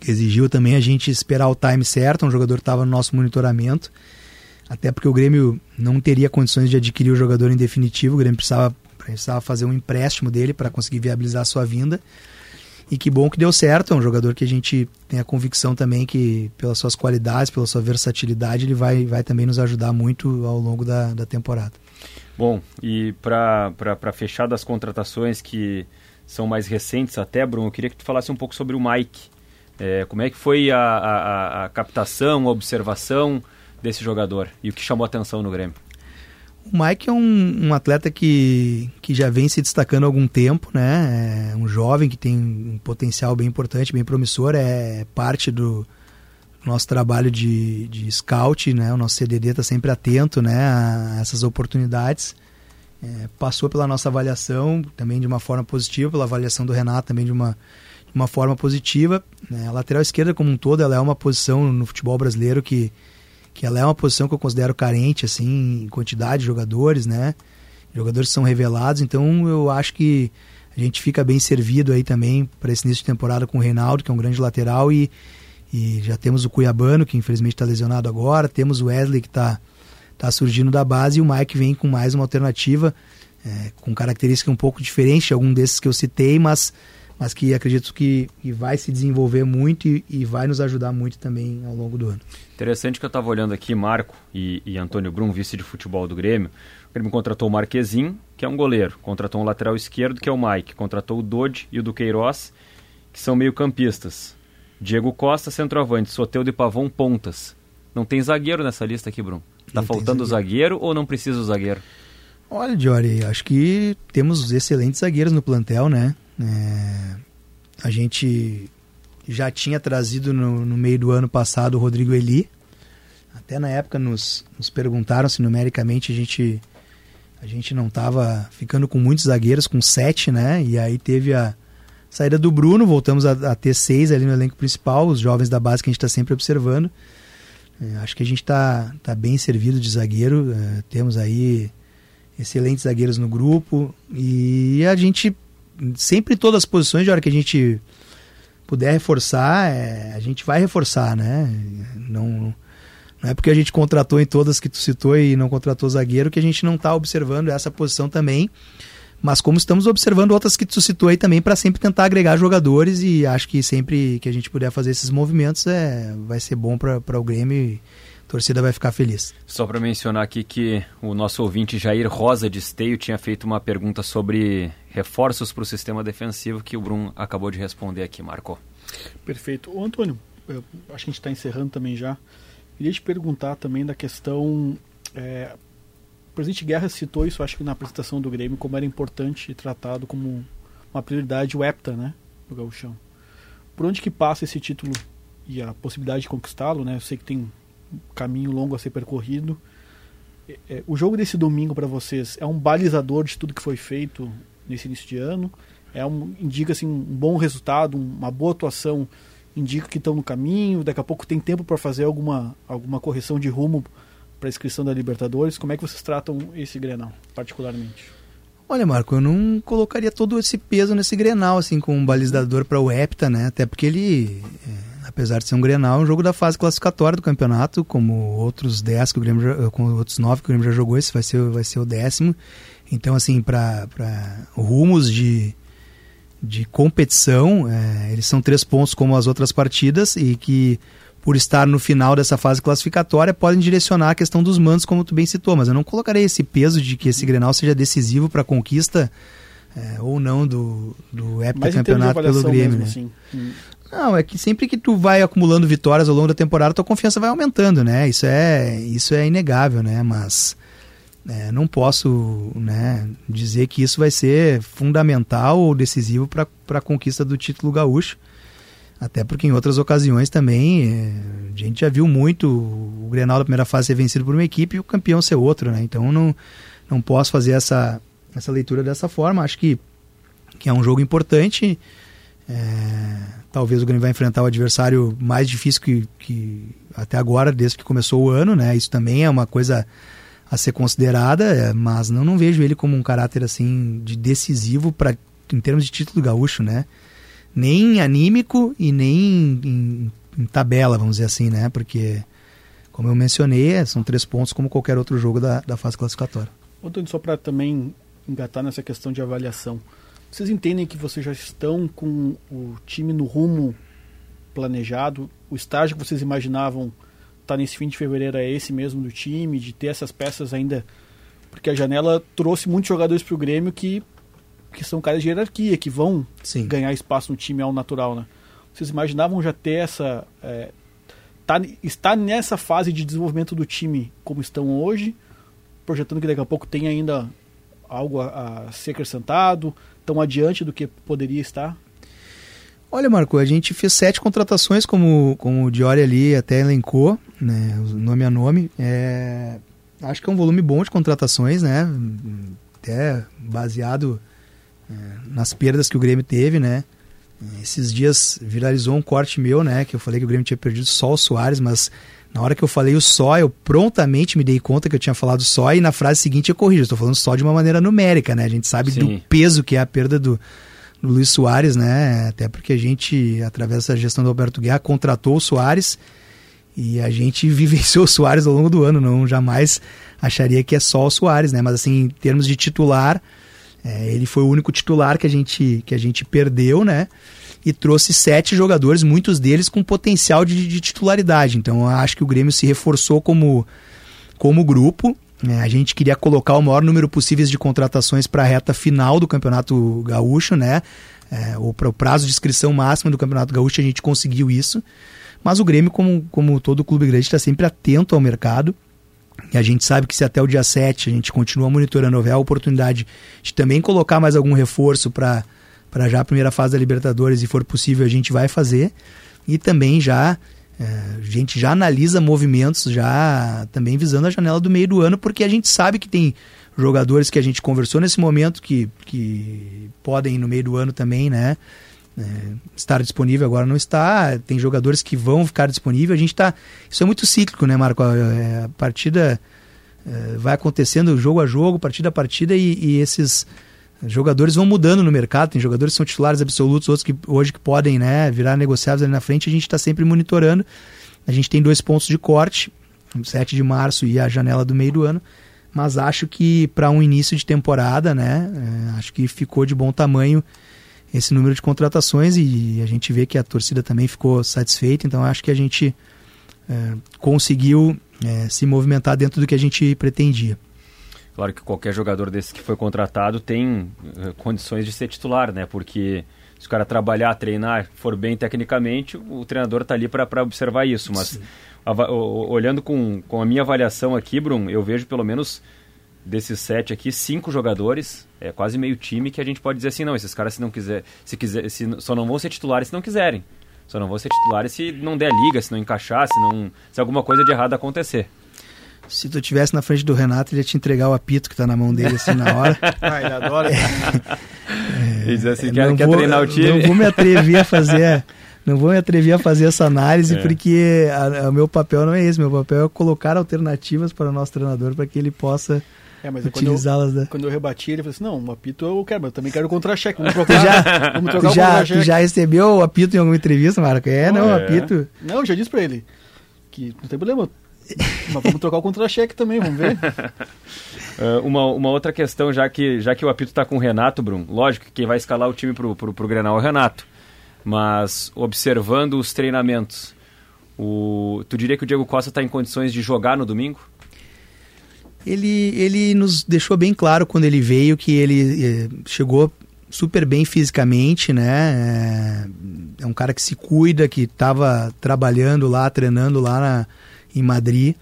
que, exigiu também a gente esperar o time certo. Um jogador estava no nosso monitoramento. até porque o Grêmio não teria condições de adquirir o jogador em definitivo, o Grêmio precisava, precisava fazer um empréstimo dele para conseguir viabilizar a sua vinda. E que bom que deu certo, é um jogador que a gente tem a convicção também que, pelas suas qualidades, pela sua versatilidade, ele vai, vai também nos ajudar muito ao longo da, da temporada. Bom, e para fechar das contratações que são mais recentes até, Bruno, eu queria que tu falasse um pouco sobre o Mike. É, como é que foi a, a, a captação, a observação desse jogador e o que chamou a atenção no Grêmio? O Mike é um, um, atleta que, que já vem se destacando há algum tempo, né? É um jovem que tem um potencial bem importante, bem promissor, é parte do nosso trabalho de, de scout, né? O nosso CDD está sempre atento, né, a essas oportunidades. É, passou pela nossa avaliação também de uma forma positiva, pela avaliação do Renato também de uma, de uma forma positiva. Né? A lateral esquerda como um todo, ela é uma posição no futebol brasileiro que que ela é uma posição que eu considero carente, assim, em quantidade de jogadores, né? Jogadores são revelados, então eu acho que a gente fica bem servido aí também para esse início de temporada com o Reinaldo, que é um grande lateral, e, e já temos o Cuiabano, que infelizmente está lesionado agora, temos o Wesley, que está tá surgindo da base, e o Mike vem com mais uma alternativa, é, com característica um pouco diferente de algum desses que eu citei, mas mas que acredito que, que vai se desenvolver muito e, e, vai nos ajudar muito também ao longo do ano. Interessante que eu estava olhando aqui, Marco e, e, Antônio Brum, vice de futebol do Grêmio. O Grêmio contratou o Marquezin, que é um goleiro, contratou um lateral esquerdo, que é o Mike, contratou o Dodge e o Duqueiroz, que são meio-campistas. Diego Costa, centroavante, Soteudo e Pavon, pontas. Não tem zagueiro nessa lista aqui, Brum. Está faltando zagueiro. zagueiro ou não precisa o zagueiro? Olha, Diori, acho que temos excelentes zagueiros no plantel, né? É, a gente já tinha trazido no, no, meio do ano passado o Rodrigo Eli. Até na época nos, nos perguntaram se numericamente a gente, a gente não estava ficando com muitos zagueiros, com sete, né? E aí teve a saída do Bruno, voltamos a, a ter seis ali no elenco principal, os jovens da base que a gente está sempre observando. É, acho que a gente está tá bem servido de zagueiro, é, temos aí excelentes zagueiros no grupo e a gente sempre todas as posições, de hora que a gente puder reforçar, é, a gente vai reforçar, né? Não, não é porque a gente contratou em todas que tu citou e não contratou zagueiro que a gente não está observando essa posição também. Mas como estamos observando outras que tu citou aí também para sempre tentar agregar jogadores e acho que sempre que a gente puder fazer esses movimentos é, vai ser bom para o Grêmio e a torcida vai ficar feliz. Só para mencionar aqui que o nosso ouvinte Jair Rosa de Esteio tinha feito uma pergunta sobre reforços para o sistema defensivo que o Brum acabou de responder aqui, Marco. Perfeito. Ô, Antônio, acho que a gente está encerrando também já. Queria te perguntar também da questão. É, o presidente Guerra citou isso, acho que na apresentação do Grêmio, como era importante e tratado como uma prioridade o EPTA, né? Do Gauchão. Por onde que passa esse título e a possibilidade de conquistá-lo, né? Eu sei que tem caminho longo a ser percorrido. É, é, o jogo desse domingo para vocês é um balizador de tudo que foi feito nesse início de ano. É um, indica assim, um bom resultado, uma boa atuação, indica que estão no caminho. Daqui a pouco tem tempo para fazer alguma, alguma correção de rumo para a inscrição da Libertadores. Como é que vocês tratam esse Grenal, particularmente? Olha, Marco, eu não colocaria todo esse peso nesse Grenal, assim, com um balizador para o Hepta, né? Até porque ele é apesar de ser um Grenal, é um jogo da fase classificatória do campeonato, como outros 10 que o Grêmio já, como outros 9 que o Grêmio já jogou, esse vai ser, vai ser o décimo. Então, assim, para rumos de, de competição, é, eles são três pontos como as outras partidas e que por estar no final dessa fase classificatória, podem direcionar a questão dos mandos, como tu bem citou, mas eu não colocarei esse peso de que esse Grenal seja decisivo para a conquista é, ou não do, do campeonato pelo Grêmio. Mesmo, né? assim. Não, é que sempre que tu vai acumulando vitórias ao longo da temporada, tua confiança vai aumentando, né? Isso é, isso é inegável, né? Mas é, não posso né, dizer que isso vai ser fundamental ou decisivo para a conquista do título gaúcho. Até porque em outras ocasiões também é, a gente já viu muito o Grenal da primeira fase ser vencido por uma equipe e o campeão ser outro, né? Então não, não posso fazer essa, essa leitura dessa forma. Acho que, que é um jogo importante. É, talvez o Grêmio vai enfrentar o adversário mais difícil que, que até agora, desde que começou o ano, né? Isso também é uma coisa a ser considerada, é, mas não, não vejo ele como um caráter assim de decisivo para em termos de título gaúcho, né? Nem anímico e nem em, em, tabela, vamos dizer assim, né? Porque como eu mencionei, é, são três pontos como qualquer outro jogo da, da fase classificatória. Antônio, só para também engatar nessa questão de avaliação, vocês entendem que vocês já estão com o time no rumo planejado? O estágio que vocês imaginavam estar tá nesse fim de fevereiro é esse mesmo do time, de ter essas peças ainda? Porque a janela trouxe muitos jogadores para o Grêmio que, que são caras de hierarquia, que vão Sim. ganhar espaço no time ao natural, né? Vocês imaginavam já ter essa. É, tá, estar nessa fase de desenvolvimento do time como estão hoje, projetando que daqui a pouco tem ainda algo a, a ser acrescentado, tão adiante do que poderia estar? Olha, Marco, a gente fez sete contratações, como, como o Diori ali até elencou, né, nome a nome. É, acho que é um volume bom de contratações, né? Até baseado é, nas perdas que o Grêmio teve, né? Esses dias viralizou um corte meu, né? Que eu falei que o Grêmio tinha perdido só o Soares, mas na hora que eu falei o só, eu prontamente me dei conta que eu tinha falado só e na frase seguinte eu corrijo. Estou falando só de uma maneira numérica, né? A gente sabe Sim. do peso que é a perda do, do Luiz Soares, né? Até porque a gente, através da gestão do Alberto Guerra, contratou o Soares e a gente vivenciou o Soares ao longo do ano. Não jamais acharia que é só o Soares, né? Mas assim, em termos de titular é, ele foi o único titular que a gente, que a gente perdeu, né? E trouxe sete jogadores, muitos deles com potencial de, de titularidade. Então acho que o Grêmio se reforçou como, como grupo. É, a gente queria colocar o maior número possível de contratações para a reta final do Campeonato Gaúcho, né? É, para o prazo de inscrição máximo do Campeonato Gaúcho, a gente conseguiu isso. Mas o Grêmio, como, como todo clube grande, está sempre atento ao mercado. E a gente sabe que se até o dia 7 a gente continua monitorando, houver a oportunidade de também colocar mais algum reforço para já a primeira fase da Libertadores e for possível a gente vai fazer. E também já é, a gente já analisa movimentos já também visando a janela do meio do ano, porque a gente sabe que tem jogadores que a gente conversou nesse momento que, que podem no meio do ano também, né? É, estar disponível agora não está, tem jogadores que vão ficar disponíveis, a gente está. Isso é muito cíclico, né, Marco? É, a partida é, vai acontecendo jogo a jogo, partida a partida, e, e, esses jogadores vão mudando no mercado. Tem jogadores que são titulares absolutos, outros que hoje que podem né, virar negociáveis ali na frente, a gente está sempre monitorando. A gente tem dois pontos de corte, 7 de março e a janela do meio do ano. Mas acho que para um início de temporada, né? É, acho que ficou de bom tamanho esse número de contratações e a gente vê que a torcida também ficou satisfeita, então acho que a gente é, conseguiu é, se movimentar dentro do que a gente pretendia. Claro que qualquer jogador desse que foi contratado tem é, condições de ser titular, né? Porque se o cara trabalhar, treinar, for bem tecnicamente, o treinador está ali para observar isso. Mas a, o, olhando com, com a minha avaliação aqui, Bruno, eu vejo pelo menos desses sete aqui, cinco jogadores, é quase meio time, que a gente pode dizer assim, não, esses caras se não quiser, se quiser, se, só não vão ser titulares se não quiserem. Só não vão ser titulares se não der liga, se não encaixar, se, não, se alguma coisa de errado acontecer. Se tu estivesse na frente do Renato, ele ia te entregar o apito que está na mão dele assim na hora. ah, ele adora. É, e dizer assim, quer, quer vou, treinar o time. Não vou me atrever a fazer, não vou me atrever a fazer essa análise é. porque o meu papel não é esse. Meu papel é colocar alternativas para o nosso treinador para que ele possa é, mas utilizá-las. Quando, né? quando eu rebati, ele falou assim: não, o apito eu quero, mas eu também quero contra-cheque. Vamos trocar, já, vamos trocar já, tu já recebeu o apito em alguma entrevista, Marco? É, não, é. apito. Não, eu já disse pra ele que não tem problema. Mas vamos trocar o contra-cheque também, vamos ver. Uh, uma, uma outra questão, já que, já que o apito está com o Renato, Bruno, lógico que quem vai escalar o time pro, pro, pro Grenal é o Renato. Mas observando os treinamentos, o, tu diria que o Diego Costa está em condições de jogar no domingo? ele, ele nos deixou bem claro quando ele veio que ele eh, chegou super bem fisicamente, né? É, é um cara que se cuida, que estava trabalhando lá, treinando lá na, em Madrid.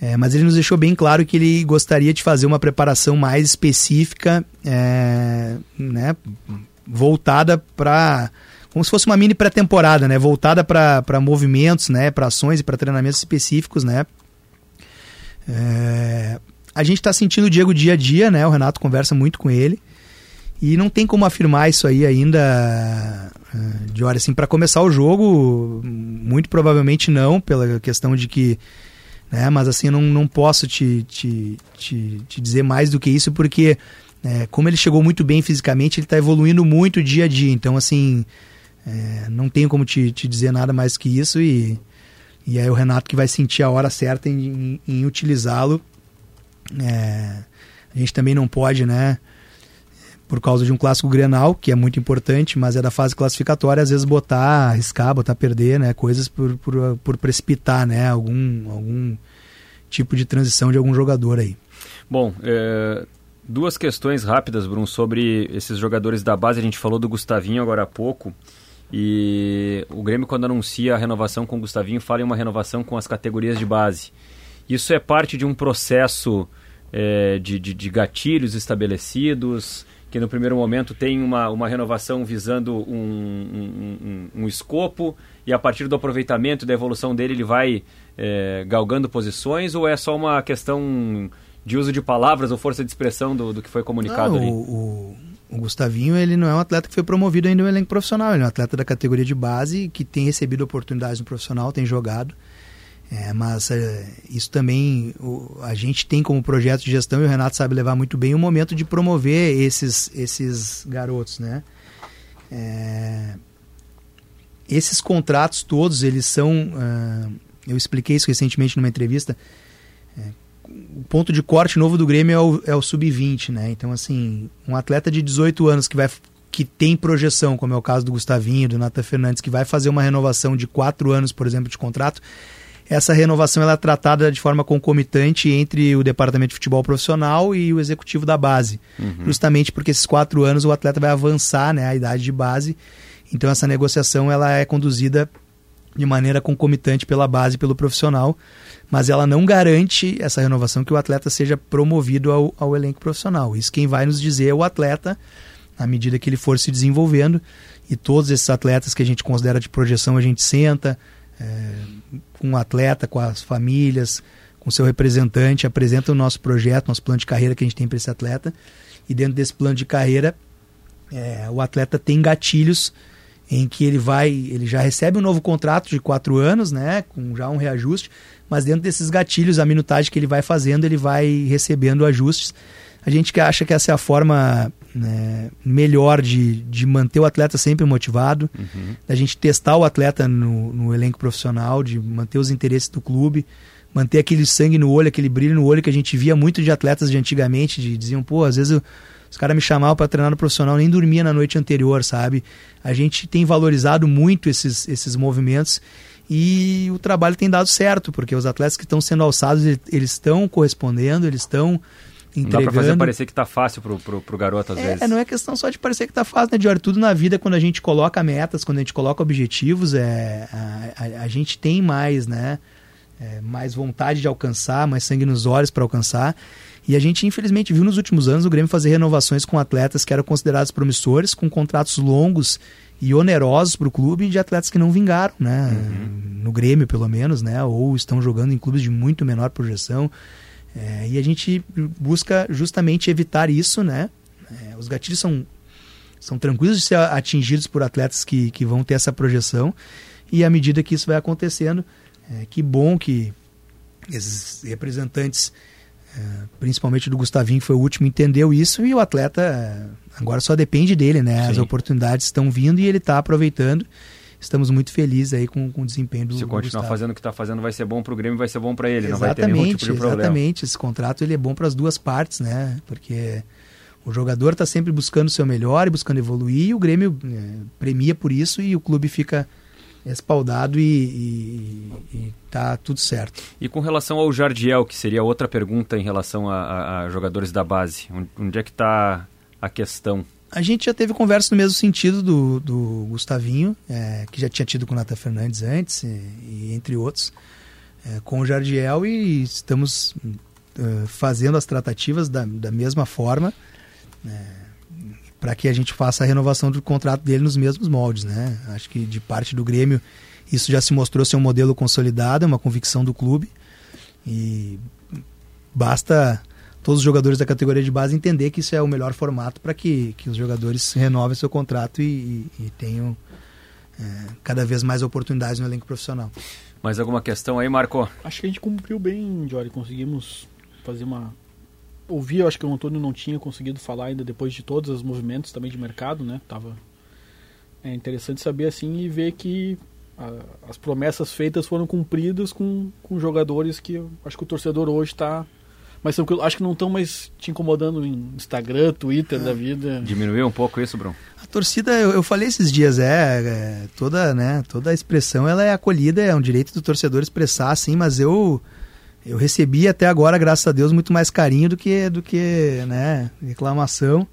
É, mas ele nos deixou bem claro que ele gostaria de fazer uma preparação mais específica, é, né? Voltada para como se fosse uma mini pré-temporada, né? Voltada para movimentos, né? Para ações e para treinamentos específicos, né? É, a gente está sentindo o Diego dia a dia, né? O Renato conversa muito com ele. E não tem como afirmar isso aí ainda eh, de hora assim para começar o jogo, muito provavelmente não, pela questão de que né, mas assim eu não, não posso te, te, te, te dizer mais do que isso porque é, como ele chegou muito bem fisicamente, ele está evoluindo muito dia a dia. Então, assim, é, não tenho como te, te dizer nada mais que isso. E, E aí o Renato que vai sentir a hora certa em, em, em utilizá-lo. É, a gente também não pode, né? Por causa de um clássico Grenal, que é muito importante, mas é da fase classificatória, às vezes botar, arriscar, botar perder, né? Coisas por, por, por precipitar, né? Algum, algum tipo de transição de algum jogador aí. Bom, é, duas questões rápidas, Bruno, sobre esses jogadores da base. A gente falou do Gustavinho agora há pouco. E o Grêmio, quando anuncia a renovação com o Gustavinho, fala em uma renovação com as categorias de base. Isso é parte de um processo é, de, de, de, gatilhos estabelecidos, que no primeiro momento tem uma, uma renovação visando um, um, um, um escopo, e a partir do aproveitamento da evolução dele, ele vai é, galgando posições, ou é só uma questão de uso de palavras ou força de expressão do, do que foi comunicado Não, ali? O, o Gustavinho, ele não é um atleta que foi promovido ainda no elenco profissional, ele é um atleta da categoria de base que tem recebido oportunidades no profissional, tem jogado. É, mas é, isso também o, a gente tem como projeto de gestão e o Renato sabe levar muito bem o momento de promover esses, esses garotos, né? É, esses contratos todos, eles são... Uh, eu expliquei isso recentemente numa entrevista. É, o ponto de corte novo do Grêmio é o, é o sub-20, né? Então, assim, um atleta de 18 anos que vai que tem projeção, como é o caso do Gustavinho, do Nata Fernandes, que vai fazer uma renovação de 4 anos, por exemplo, de contrato, essa renovação ela é tratada de forma concomitante entre o departamento de futebol profissional e o executivo da base. Uhum. Justamente porque esses quatro anos o atleta vai avançar né, a idade de base. Então essa negociação ela é conduzida de maneira concomitante pela base e pelo profissional mas ela não garante essa renovação que o atleta seja promovido ao, ao elenco profissional. Isso quem vai nos dizer é o atleta, à medida que ele for se desenvolvendo, e todos esses atletas que a gente considera de projeção, a gente senta é, com o atleta, com as famílias, com seu representante, apresenta o nosso projeto, nosso plano de carreira que a gente tem para esse atleta, e dentro desse plano de carreira, é, o atleta tem gatilhos em que ele vai, ele já recebe um novo contrato de quatro anos, né, com já um reajuste, mas dentro desses gatilhos, a minutagem que ele vai fazendo, ele vai recebendo ajustes. A gente que acha que essa é a forma né, melhor de, de manter o atleta sempre motivado, uhum. da gente testar o atleta no, no elenco profissional, de manter os interesses do clube, manter aquele sangue no olho, aquele brilho no olho que a gente via muito de atletas de antigamente, de diziam, pô, às vezes eu, os caras me chamavam para treinar no profissional, nem dormia na noite anterior, sabe? A gente tem valorizado muito esses, esses movimentos e o trabalho tem dado certo, porque os atletas que estão sendo alçados, eles estão correspondendo, eles estão entregando. Não dá pra fazer parecer que tá fácil pro, pro, pro garoto às é, vezes. Não é questão só de parecer que tá fácil, né, Dior? Tudo na vida, quando a gente coloca metas, quando a gente coloca objetivos, é, a, a, a gente tem mais, né? É, mais vontade de alcançar, mais sangue nos olhos para alcançar. E a gente, infelizmente, viu nos últimos anos o Grêmio fazer renovações com atletas que eram considerados promissores, com contratos longos e onerosos para o clube de atletas que não vingaram, né? Uhum. No Grêmio, pelo menos, né? Ou estão jogando em clubes de muito menor projeção. É, e a gente busca justamente evitar isso, né? É, os gatilhos são, são tranquilos de ser atingidos por atletas que, que vão ter essa projeção. E à medida que isso vai acontecendo, é, que bom que esses representantes é, principalmente do Gustavinho, que foi o último, entendeu isso e o atleta é, agora só depende dele, né? Sim. As oportunidades estão vindo e ele está aproveitando. Estamos muito felizes aí com, com o desempenho do Se continuar Gustavo. fazendo o que está fazendo, vai ser bom para o Grêmio, vai ser bom para ele, exatamente, não vai ter nenhum tipo de problema. Exatamente, esse contrato ele é bom para as duas partes, né? Porque o jogador está sempre buscando o seu melhor e buscando evoluir, e o Grêmio é, premia por isso e o clube fica respaldado e, e, e, tá tudo certo. E com relação ao Jardiel, que seria outra pergunta em relação a, a, a jogadores da base, onde é que está a questão? A gente já teve conversa no mesmo sentido do, do Gustavinho, é, que já tinha tido com o Nata Fernandes antes, e, e entre outros, é, com o Jardiel e estamos uh, fazendo as tratativas da, da mesma forma. É, para que a gente faça a renovação do contrato dele nos mesmos moldes, né? Acho que de parte do Grêmio isso já se mostrou ser um modelo consolidado, é uma convicção do clube e basta todos os jogadores da categoria de base entender que isso é o melhor formato para que, que os jogadores renovem seu contrato e, e, e tenham é, cada vez mais oportunidades no elenco profissional. Mais alguma questão aí, Marco? Acho que a gente cumpriu bem, Jory. Conseguimos fazer uma ouvi, eu acho que o Antônio não tinha conseguido falar ainda depois de todos os movimentos também de mercado, né? Tava é interessante saber assim e ver que a, as promessas feitas foram cumpridas com, com jogadores que eu acho que o torcedor hoje está mas acho que não estão mais te incomodando em Instagram, Twitter é. da vida. Diminuiu um pouco isso, Bruno? A torcida, eu, eu falei esses dias, é, é, toda, né, toda a expressão ela é acolhida, é um direito do torcedor expressar, assim, mas eu eu recebi até agora, graças a Deus, muito mais carinho do que do que, né, reclamação.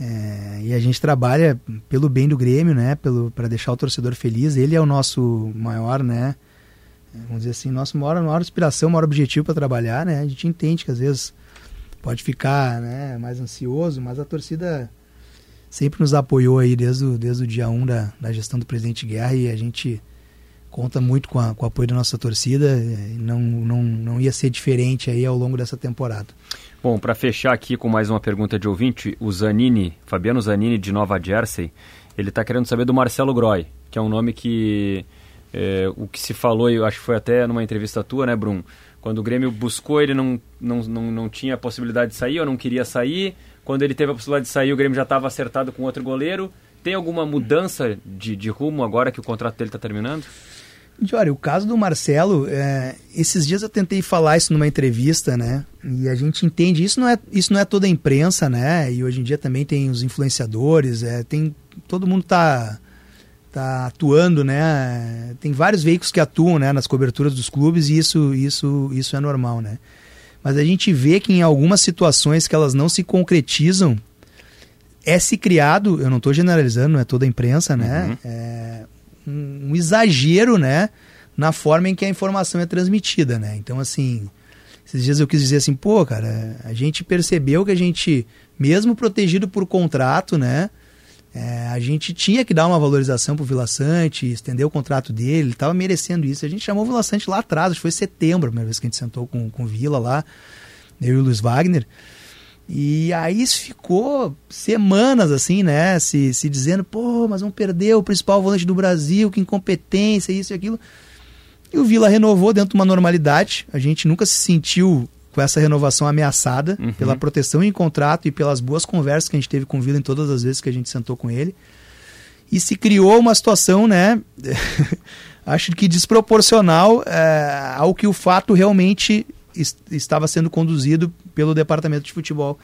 É, e a gente trabalha pelo bem do Grêmio, né, pelo para deixar o torcedor feliz. Ele é o nosso maior, né, vamos dizer assim, nosso maior, maior inspiração, maior objetivo para trabalhar, né? A gente entende que às vezes pode ficar, né, mais ansioso, mas a torcida sempre nos apoiou aí desde o, desde o dia 1 um da, da gestão do presidente Guerra e a gente conta muito com, a, com o apoio da nossa torcida e não, não, não ia ser diferente aí ao longo dessa temporada. Bom, para fechar aqui com mais uma pergunta de ouvinte, o Zanini, Fabiano Zanini de Nova Jersey, ele está querendo saber do Marcelo Groy, que é um nome que é, o que se falou, eu acho que foi até numa entrevista tua, né, Brum? Quando o Grêmio buscou, ele não, não, não, não tinha a possibilidade de sair ou não queria sair. Quando ele teve a possibilidade de sair, o Grêmio já estava acertado com outro goleiro. Tem alguma mudança de, de rumo agora que o contrato dele está terminando? Olha, o caso do Marcelo, é, esses dias eu tentei falar isso numa entrevista, né? E a gente entende, isso não é, isso não é toda a imprensa, né? E hoje em dia também tem os influenciadores, é, tem todo mundo tá tá atuando, né? Tem vários veículos que atuam, né, nas coberturas dos clubes e isso isso isso é normal, né? Mas a gente vê que em algumas situações que elas não se concretizam, é se criado, eu não estou generalizando, não é toda a imprensa, né? Uhum. É um, um, exagero, né? Na forma em que a informação é transmitida, né? Então, assim, esses dias eu quis dizer assim, pô, cara, a gente percebeu que a gente, mesmo protegido por contrato, né? É, a gente tinha que dar uma valorização pro Vila Sante, estender o contrato dele, ele estava merecendo isso. A gente chamou o Vila Sante lá atrás, acho que foi setembro, a primeira vez que a gente sentou com, com o Vila lá, eu e o Luiz Wagner. E aí ficou semanas assim, né? Se, se dizendo, pô, mas vamos perder o principal volante do Brasil, que incompetência, isso e aquilo. E o Vila renovou dentro de uma normalidade. A gente nunca se sentiu com essa renovação ameaçada uhum. pela proteção em contrato e pelas boas conversas que a gente teve com o Vila em todas as vezes que a gente sentou com ele. E se criou uma situação, né, acho que desproporcional é, ao que o fato realmente est estava sendo conduzido pelo departamento de futebol.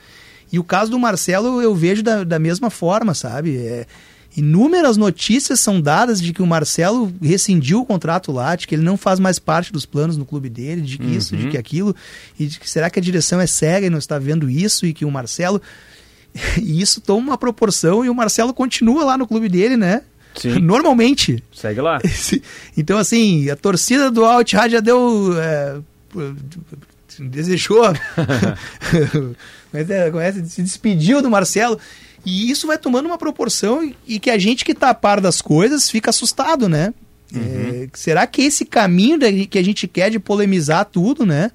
E o caso do Marcelo eu vejo da, da mesma forma, sabe? É, Inúmeras notícias são dadas de que o Marcelo rescindiu o contrato lá, de que ele não faz mais parte dos planos no clube dele, de que uhum. isso, de que aquilo, e de que será que a direção é cega e não está vendo isso, e que o Marcelo. E isso toma uma proporção e o Marcelo continua lá no clube dele, né? Sim. Normalmente. Segue lá. Então, assim, a torcida do Alt já deu. É, desejou. se despediu do Marcelo. E isso vai tomando uma proporção e que a gente que está a par das coisas fica assustado, né? Uhum. É, será que esse caminho que a gente quer de polemizar tudo, né?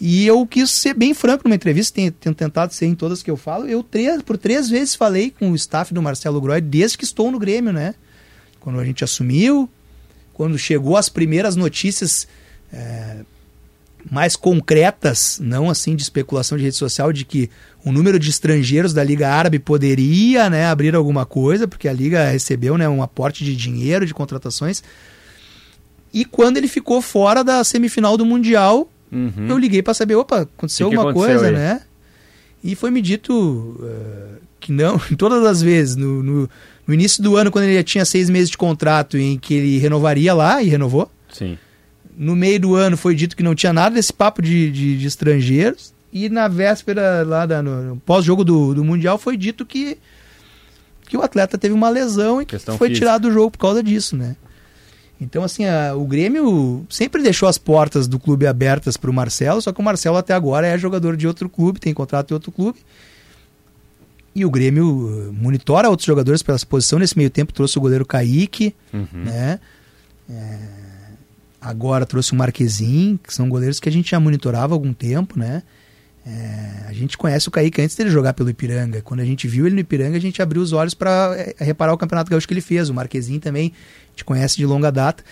E eu quis ser bem franco numa entrevista, tenho, tenho tentado ser em todas que eu falo. Eu três, por três vezes falei com o staff do Marcelo Groy desde que estou no Grêmio, né? Quando a gente assumiu, quando chegou as primeiras notícias é, mais concretas, não assim de especulação de rede social, de que o número de estrangeiros da Liga Árabe poderia né, abrir alguma coisa, porque a Liga recebeu né, um aporte de dinheiro, de contratações. E quando ele ficou fora da semifinal do Mundial, uhum. eu liguei para saber, opa, aconteceu que alguma que aconteceu coisa, aí? né? E foi me dito uh, que não, todas as vezes, no, no, no, início do ano, quando ele já tinha seis meses de contrato, em que ele renovaria lá, e renovou. Sim. No meio do ano foi dito que não tinha nada desse papo de, de, de estrangeiros. E na véspera, lá da, no, pós-jogo do, do Mundial, foi dito que, que o atleta teve uma lesão e que foi física. tirado do jogo por causa disso, né? Então, assim, a, o Grêmio sempre deixou as portas do clube abertas para o Marcelo, só que o Marcelo até agora é jogador de outro clube, tem contrato de outro clube. E o Grêmio eh, monitora outros jogadores pela posição. Nesse meio tempo trouxe o goleiro Kaique, uhum. né? É, agora trouxe o Marquezin, que são goleiros que a gente já monitorava há algum tempo, né? É, a gente conhece o Kaique antes dele jogar pelo Ipiranga. Quando a gente viu ele no Ipiranga, a gente abriu os olhos para é, reparar o campeonato gaúcho que ele fez. O Marquezinho também a gente conhece de longa data.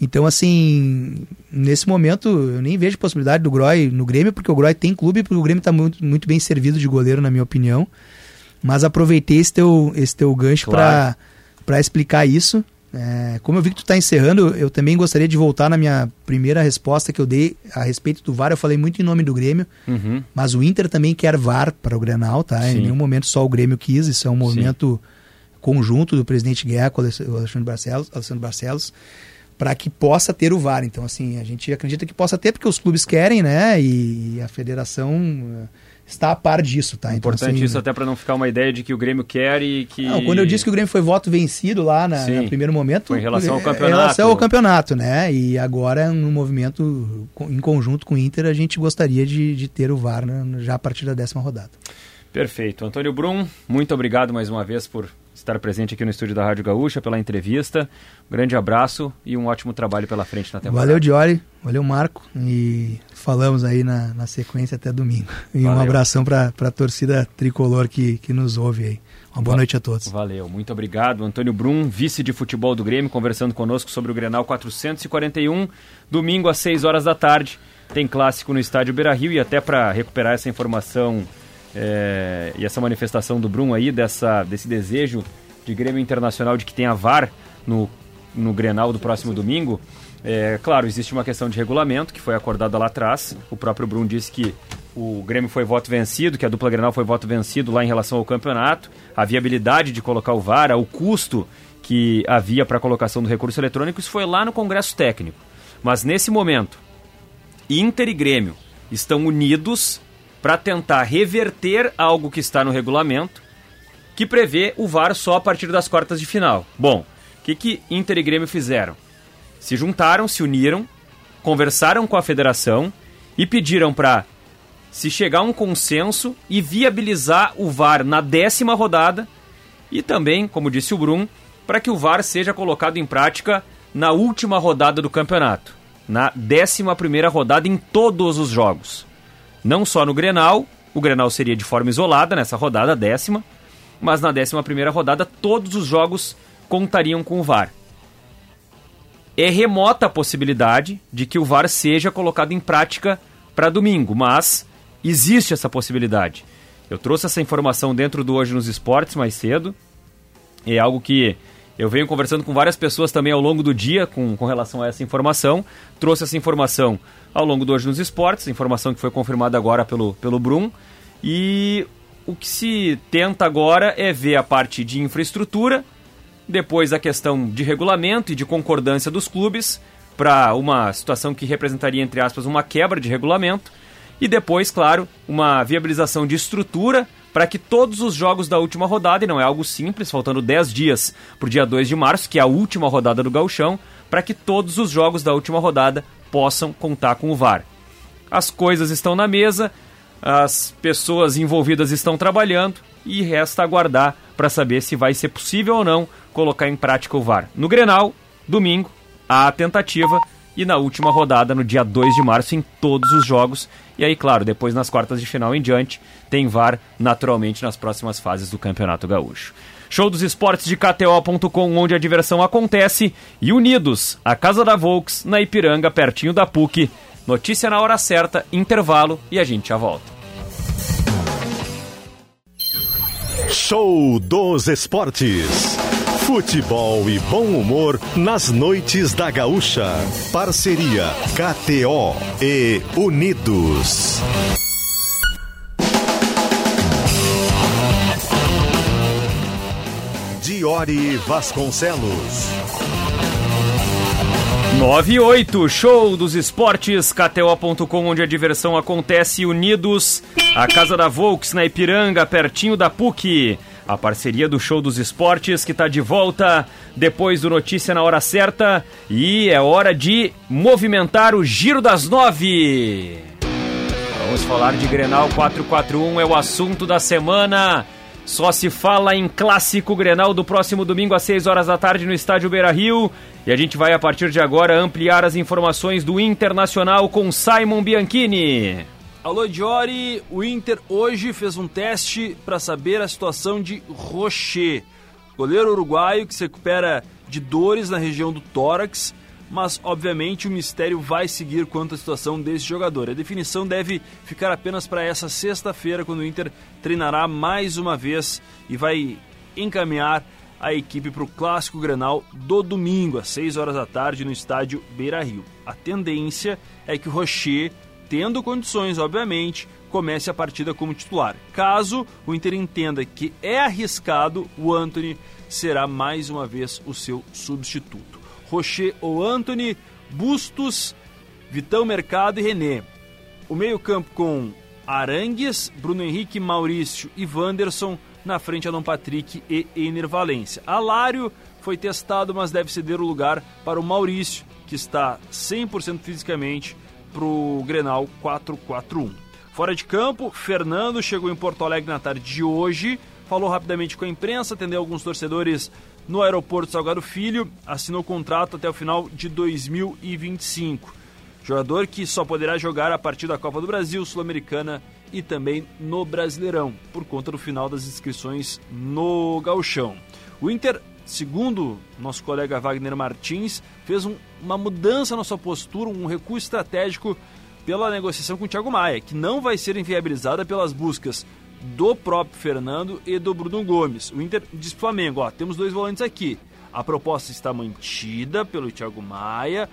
Então, assim, nesse momento eu nem vejo possibilidade do Groy no Grêmio, porque o Groy tem clube, porque o Grêmio está muito, muito bem servido de goleiro, na minha opinião. Mas aproveitei esse teu, esse teu gancho claro. para explicar isso. É, como eu vi que tu está encerrando, eu também gostaria de voltar na minha primeira resposta que eu dei a respeito do VAR. Eu falei muito em nome do Grêmio, Uhum. mas o Inter também quer VAR para o Grenal, tá? Sim. Em nenhum momento só o Grêmio quis, isso é um movimento conjunto do presidente Guerra com o Alexandre Barcelos, Alessandro Barcelos para que possa ter o VAR. Então, assim, a gente acredita que possa ter, porque os clubes querem, né? E a federação eh, está a par disso, tá? Então, Importante assim, isso até para não ficar uma ideia de que o Grêmio quer e que. não, quando eu disse que o Grêmio foi voto vencido lá na, Sim. no primeiro momento, Foi em relação ao é- campeonato. Em relação ao campeonato, né? E agora, no movimento em conjunto com o Inter, a gente gostaria de, de ter o VAR né, já a partir da décima rodada. Perfeito. Antônio Brum, muito obrigado mais uma vez por estar presente aqui no estúdio da Rádio Gaúcha, pela entrevista. Um grande abraço e um ótimo trabalho pela frente na temporada. Valeu, Diori. Valeu, Marco. E falamos aí na, na sequência até domingo. E um Valeu. abração para a torcida tricolor que, que nos ouve aí. Uma boa noite a todos. Valeu, muito obrigado. Antônio Brum, vice de futebol do Grêmio, conversando conosco sobre o Grenal 441, domingo às 6 horas da tarde. Tem clássico no estádio Beira Rio e até para recuperar essa informação é, e essa manifestação do Brum aí, dessa, desse desejo de Grêmio Internacional de que tenha VAR no, no Grenal do próximo domingo. É, claro, existe uma questão de regulamento que foi acordada lá atrás. O próprio Brum disse que o Grêmio foi voto vencido, que a dupla Grenal foi voto vencido lá em relação ao campeonato, a viabilidade de colocar o VAR, o custo que havia para a colocação do recurso eletrônico, isso foi lá no Congresso Técnico. Mas nesse momento, Inter e Grêmio estão unidos para tentar reverter algo que está no regulamento, que prevê o VAR só a partir das quartas de final. Bom, o que, que Inter e Grêmio fizeram? Se juntaram, se uniram, conversaram com a federação e pediram para se chegar a um consenso e viabilizar o VAR na décima rodada e também, como disse o Brum, para que o VAR seja colocado em prática na última rodada do campeonato, na décima primeira rodada em todos os jogos. Não só no Grenal, o Grenal seria de forma isolada nessa rodada décima, mas na décima primeira rodada todos os jogos contariam com o VAR. É remota a possibilidade de que o VAR seja colocado em prática para domingo, mas existe essa possibilidade. Eu trouxe essa informação dentro do Hoje nos Esportes mais cedo. É algo que eu venho conversando com várias pessoas também ao longo do dia com, com relação a essa informação. Trouxe essa informação ao longo do Hoje nos Esportes, informação que foi confirmada agora pelo, pelo Brum. E o que se tenta agora é ver a parte de infraestrutura, depois a questão de regulamento e de concordância dos clubes para uma situação que representaria, entre aspas, uma quebra de regulamento. E depois, claro, uma viabilização de estrutura para que todos os jogos da última rodada, e não é algo simples, faltando 10 dias para o dia 2 de março, que é a última rodada do Gauchão, para que todos os jogos da última rodada possam contar com o VAR. As coisas estão na mesa, as pessoas envolvidas estão trabalhando e resta aguardar para saber se vai ser possível ou não colocar em prática o VAR. No Grenal, domingo, há a tentativa e na última rodada, no dia 2 de março, em todos os jogos. E aí, claro, depois nas quartas de final em diante, tem VAR naturalmente nas próximas fases do Campeonato Gaúcho. Show dos esportes de KTO.com, onde a diversão acontece. E Unidos, a casa da Volks, na Ipiranga, pertinho da PUC. Notícia na hora certa, intervalo e a gente já volta. Show dos Esportes. Futebol e bom humor nas noites da Gaúcha. Parceria KTO e Unidos. Diori Vasconcelos. 9 e 8, show dos esportes, KTO.com, onde a diversão acontece, unidos, a Casa da Volks na Ipiranga, pertinho da PUC. A parceria do show dos esportes que está de volta depois do Notícia na Hora Certa. E é hora de movimentar o Giro das Nove. Vamos falar de Grenal 441, é o assunto da semana. Só se fala em clássico Grenal do próximo domingo às 6 horas da tarde no estádio Beira Rio. E a gente vai a partir de agora ampliar as informações do Internacional com Simon Bianchini. Alô, Diori, o Inter hoje fez um teste para saber a situação de Rocher, goleiro uruguaio que se recupera de dores na região do tórax, mas obviamente o mistério vai seguir quanto à situação desse jogador. A definição deve ficar apenas para essa sexta-feira, quando o Inter treinará mais uma vez e vai encaminhar a equipe para o clássico Grenal do domingo, às 6 horas da tarde, no estádio Beira Rio. A tendência é que o Rocher, tendo condições, obviamente, comece a partida como titular. Caso o Inter entenda que é arriscado, o Anthony será mais uma vez o seu substituto. Rocher ou Anthony, Bustos, Vitão Mercado e René. O meio-campo com Arangues, Bruno Henrique, Maurício e Wanderson na frente Alan Patrick e Ener Valência. Alário foi testado, mas deve ceder o lugar para o Maurício, que está 100% fisicamente para o Grenal 4-4-1. Fora de campo, Fernando chegou em Porto Alegre na tarde de hoje, falou rapidamente com a imprensa, atendeu alguns torcedores no aeroporto Salgado Filho, assinou contrato até o final de 2025. Jogador que só poderá jogar a partir da Copa do Brasil, Sul-Americana e também no Brasileirão, por conta do final das inscrições no Gauchão. O Inter, segundo nosso colega Wagner Martins, fez um, uma mudança na sua postura, um recuo estratégico pela negociação com o Thiago Maia, que não vai ser inviabilizada pelas buscas do próprio Fernando e do Bruno Gomes. O Inter diz pro Flamengo, ó, temos dois volantes aqui. A proposta está mantida pelo Thiago Maia,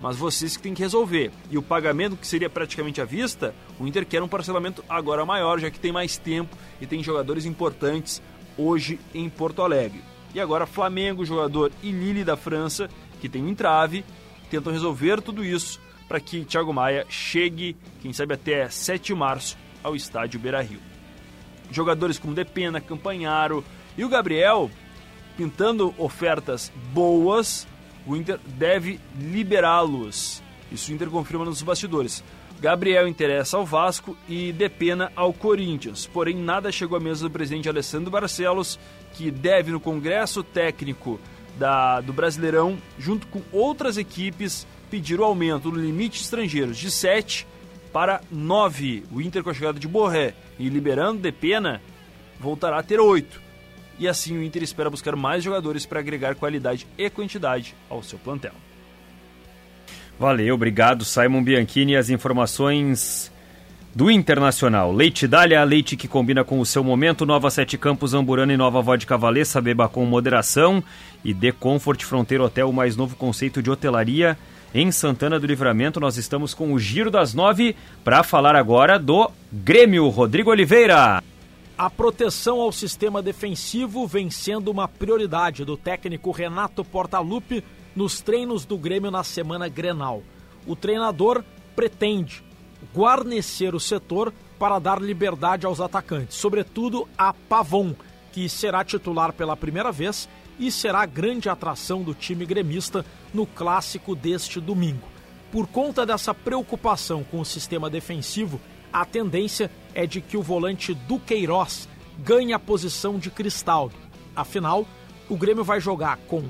mas vocês que têm que resolver. E o pagamento, que seria praticamente à vista, o Inter quer um parcelamento agora maior, já que tem mais tempo e tem jogadores importantes hoje em Porto Alegre. E agora Flamengo, jogador e Lille da França, que tem um entrave, tentam resolver tudo isso para que Thiago Maia chegue, quem sabe até 7 de março, ao estádio Beira-Rio. Jogadores como Depena, Campanharo e o Gabriel pintando ofertas boas o Inter deve liberá-los. Isso o Inter confirma nos bastidores. Gabriel interessa ao Vasco e Depena ao Corinthians. Porém, nada chegou à mesa do presidente Alessandro Barcelos, que deve, no Congresso Técnico da, do Brasileirão, junto com outras equipes, pedir o aumento do limite de estrangeiros de 7 para 9. O Inter, com a chegada de Borré e liberando Depena, voltará a ter 8 e assim o Inter espera buscar mais jogadores para agregar qualidade e quantidade ao seu plantel. Valeu, obrigado Simon Bianchini. As informações do Internacional. Leite Dália, leite que combina com o seu momento. Nova Sete Campos, Amburana e Nova Vodka Valessa, beba com moderação. E The Comfort Fronteiro Hotel, o mais novo conceito de hotelaria em Santana do Livramento. Nós estamos com o Giro das Nove para falar agora do Grêmio. Rodrigo Oliveira. A proteção ao sistema defensivo vem sendo uma prioridade do técnico Renato Portaluppi nos treinos do Grêmio na semana Grenal. O treinador pretende guarnecer o setor para dar liberdade aos atacantes, sobretudo a Pavon, que será titular pela primeira vez e será a grande atração do time gremista no clássico deste domingo. Por conta dessa preocupação com o sistema defensivo, a tendência é de que o volante Duqueiroz ganhe a posição de Cristaldo. Afinal, o Grêmio vai jogar com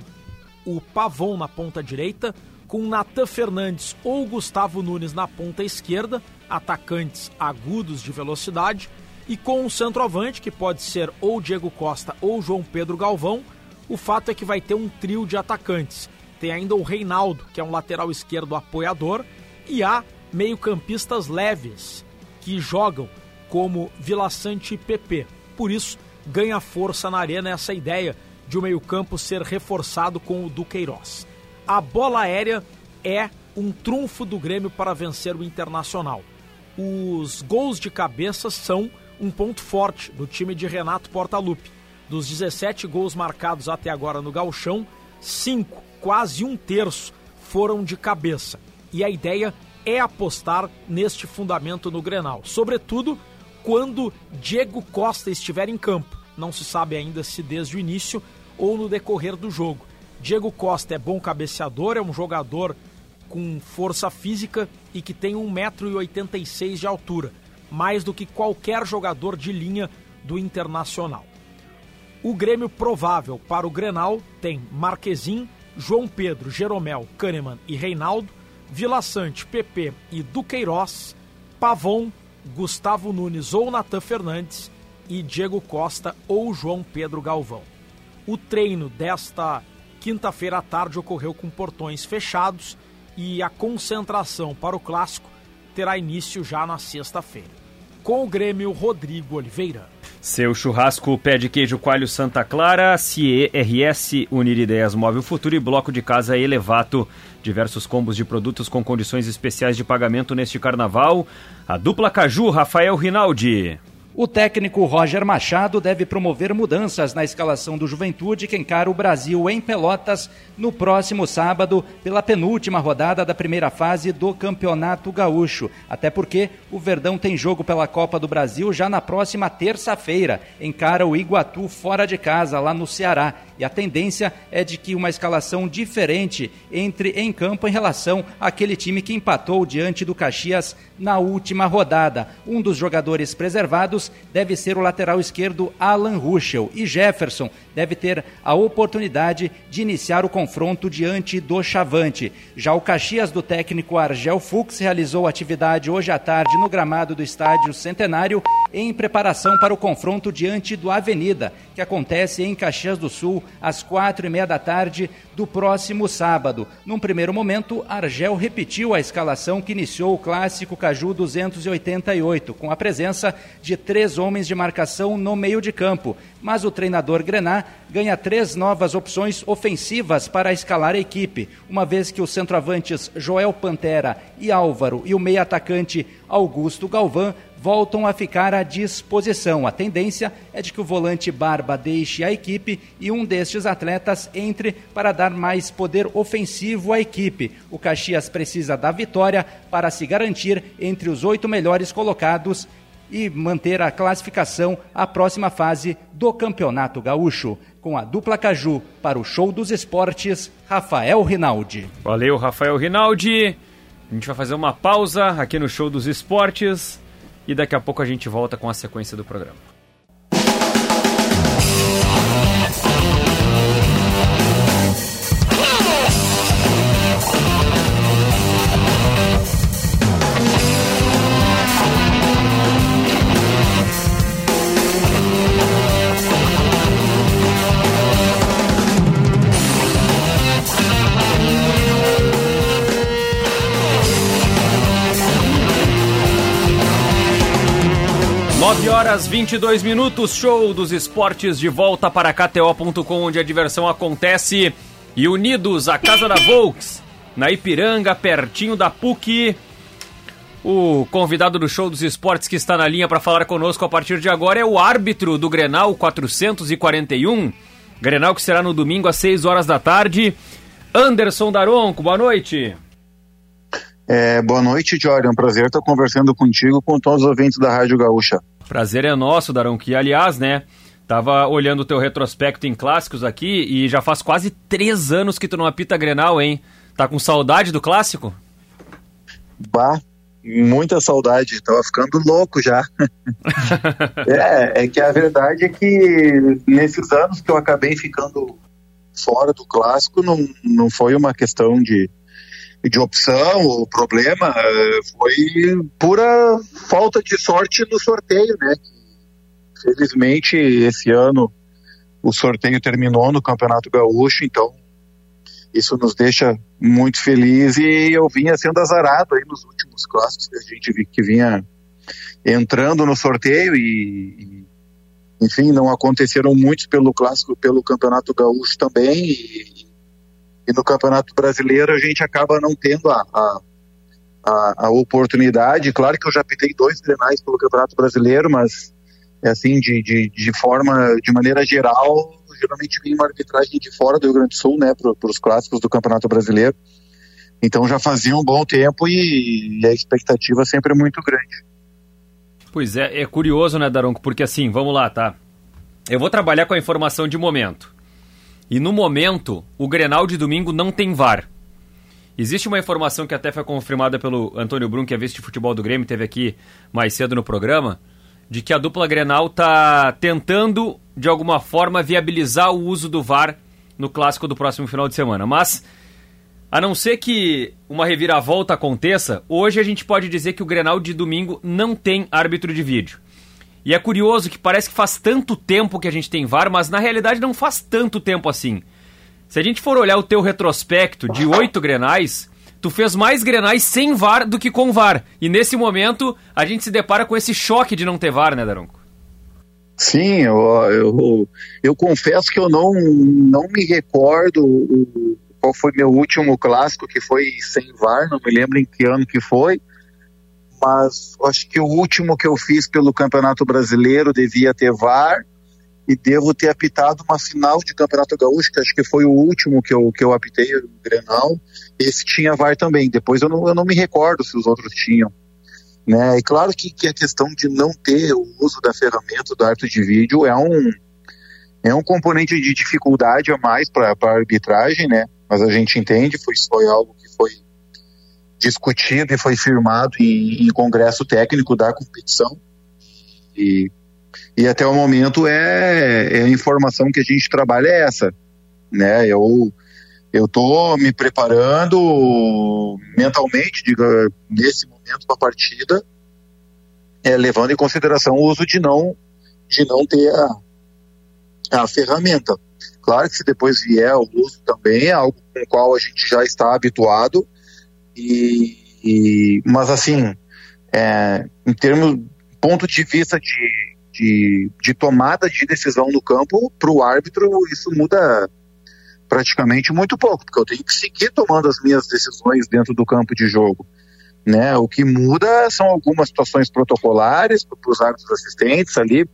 o Pavon na ponta direita, com Natan Fernandes ou Gustavo Nunes na ponta esquerda, atacantes agudos de velocidade, e com um centroavante, que pode ser ou Diego Costa ou João Pedro Galvão. O fato é que vai ter um trio de atacantes. Tem ainda o Reinaldo, que é um lateral esquerdo apoiador, e há meio-campistas leves, que jogam como Vila Sante e PP. Por isso, ganha força na arena essa ideia de o meio-campo ser reforçado com o Duqueiroz. A bola aérea é um trunfo do Grêmio para vencer o Internacional. Os gols de cabeça são um ponto forte do time de Renato Portaluppi. Dos 17 gols marcados até agora no Galchão, cinco, quase um terço, foram de cabeça. E a ideia é apostar neste fundamento no Grenal, sobretudo quando Diego Costa estiver em campo. Não se sabe ainda se desde o início ou no decorrer do jogo. Diego Costa é bom cabeceador, é um jogador com força física e que tem 1,86m de altura, mais do que qualquer jogador de linha do Internacional. O Grêmio provável para o Grenal tem Marquezin, João Pedro, Jeromel, Kahneman e Reinaldo, Vila Sante, PP e Duqueiroz, Pavon, Gustavo Nunes ou Natan Fernandes e Diego Costa ou João Pedro Galvão. O treino desta quinta-feira à tarde ocorreu com portões fechados e a concentração para o clássico terá início já na sexta-feira. Com o Grêmio, Rodrigo Oliveira. Seu churrasco pé de queijo coalho Santa Clara, CERS, Unir Ideias Móvel Futuro e Bloco de Casa Elevato. Diversos combos de produtos com condições especiais de pagamento neste carnaval. A dupla Caju, Rafael Rinaldi. O técnico Roger Machado deve promover mudanças na escalação do Juventude que encara o Brasil em Pelotas no próximo sábado pela penúltima rodada da primeira fase do Campeonato Gaúcho. Até porque o Verdão tem jogo pela Copa do Brasil já na próxima terça-feira. Encara o Iguatu fora de casa, lá no Ceará. E a tendência é de que uma escalação diferente entre em campo em relação àquele time que empatou diante do Caxias na última rodada. Um dos jogadores preservados deve ser o lateral esquerdo Alan Ruschel e Jefferson deve ter a oportunidade de iniciar o confronto diante do Chavante. Já o Caxias do técnico Argel Fux realizou atividade hoje à tarde no gramado do estádio Centenário em preparação para o confronto diante do Avenida, que acontece em Caxias do Sul às quatro e meia da tarde do próximo sábado. Num primeiro momento, Argel repetiu a escalação que iniciou o clássico Caju 288, com a presença de três homens de marcação no meio de campo. Mas o treinador Grená ganha três novas opções ofensivas para escalar a equipe, uma vez que os centroavantes Joel Pantera e Álvaro e o meio-atacante Augusto Galvão voltam a ficar à disposição. A tendência é de que o volante Barba deixe a equipe e um destes atletas entre para dar mais poder ofensivo à equipe. O Caxias precisa da vitória para se garantir entre os oito melhores colocados e manter a classificação à próxima fase do Campeonato Gaúcho. Com a dupla Caju para o Show dos Esportes, Rafael Rinaldi. Valeu, Rafael Rinaldi. A gente vai fazer uma pausa aqui no Show dos Esportes e daqui a pouco a gente volta com a sequência do programa. 9 horas 22 minutos, show dos esportes de volta para KTO.com, onde a diversão acontece. E unidos, a Casa da Volks, na Ipiranga, pertinho da PUC. O convidado do show dos esportes que está na linha para falar conosco a partir de agora é o árbitro do Grenal 441. Grenal que será no domingo às 6 horas da tarde. Anderson Daronco, boa noite. É, boa noite, Jorge. É um prazer estar conversando contigo com todos os ouvintes da Rádio Gaúcha. Prazer é nosso, Darão, que aliás, né, tava olhando o teu retrospecto em clássicos aqui e já faz quase três anos que tu não apita Grenal, hein? Tá com saudade do clássico? Bah, muita saudade, tava ficando louco já. é, é que a verdade é que nesses anos que eu acabei ficando fora do clássico, não, não foi uma questão de, de opção, o problema eh, foi pura falta de sorte no sorteio, né? Felizmente, esse ano o sorteio terminou no Campeonato Gaúcho, então isso nos deixa muito felizes e eu vinha sendo azarado aí nos últimos clássicos que a gente que vinha entrando no sorteio e, enfim, não aconteceram muitos pelo clássico, pelo Campeonato Gaúcho também e, e no Campeonato Brasileiro a gente acaba não tendo a, a, a, a oportunidade. Claro que eu já pitei dois grenais pelo Campeonato Brasileiro, mas é assim, de, de, de forma, de maneira geral, geralmente vem uma arbitragem de fora do Rio Grande do Sul, né, para os clássicos do Campeonato Brasileiro. Então já fazia um bom tempo e, e a expectativa sempre é muito grande. Pois é, é curioso, né, Daronco? Porque assim, vamos lá, tá? Eu vou trabalhar com a informação de momento. E no momento, o Grenal de domingo não tem VAR. Existe uma informação que até foi confirmada pelo Antônio Brum, que é vice de futebol do Grêmio, teve aqui mais cedo no programa, de que a dupla Grenal está tentando, de alguma forma, viabilizar o uso do VAR no clássico do próximo final de semana. Mas, a não ser que uma reviravolta aconteça, hoje a gente pode dizer que o Grenal de domingo não tem árbitro de vídeo. E é curioso que parece que faz tanto tempo que a gente tem VAR, mas na realidade não faz tanto tempo assim. Se a gente for olhar o teu retrospecto de oito grenais, tu fez mais grenais sem VAR do que com VAR. E nesse momento a gente se depara com esse choque de não ter VAR, né, Daronco? Sim, eu, eu, eu confesso que eu não, não me recordo qual foi meu último clássico, que foi sem VAR, não me lembro em que ano que foi, mas acho que o último que eu fiz pelo Campeonato Brasileiro devia ter VAR, e devo ter apitado uma final de Campeonato Gaúcho, que acho que foi o último que eu, que eu apitei, o Grenal, esse tinha VAR também, depois eu não, eu não me recordo se os outros tinham. Né? E claro que, que a questão de não ter o uso da ferramenta do árbitro de vídeo é um, é um componente de dificuldade a mais para a arbitragem, né? Mas a gente entende, foi, foi algo que foi discutido e foi firmado em, em congresso técnico da competição. E, e até o momento é, é, a informação que a gente trabalha é essa, né? Eu eu tô me preparando mentalmente, diga, nesse momento da partida, é, levando em consideração o uso de não de não ter a, a ferramenta. Claro que se depois vier o uso também é algo com o qual a gente já está habituado, e, e mas assim, é, em termos ponto de vista de, de, de tomada de decisão no campo, para o árbitro isso muda praticamente muito pouco, porque eu tenho que seguir tomando as minhas decisões dentro do campo de jogo. Né? O que muda são algumas situações protocolares para os árbitros assistentes ali,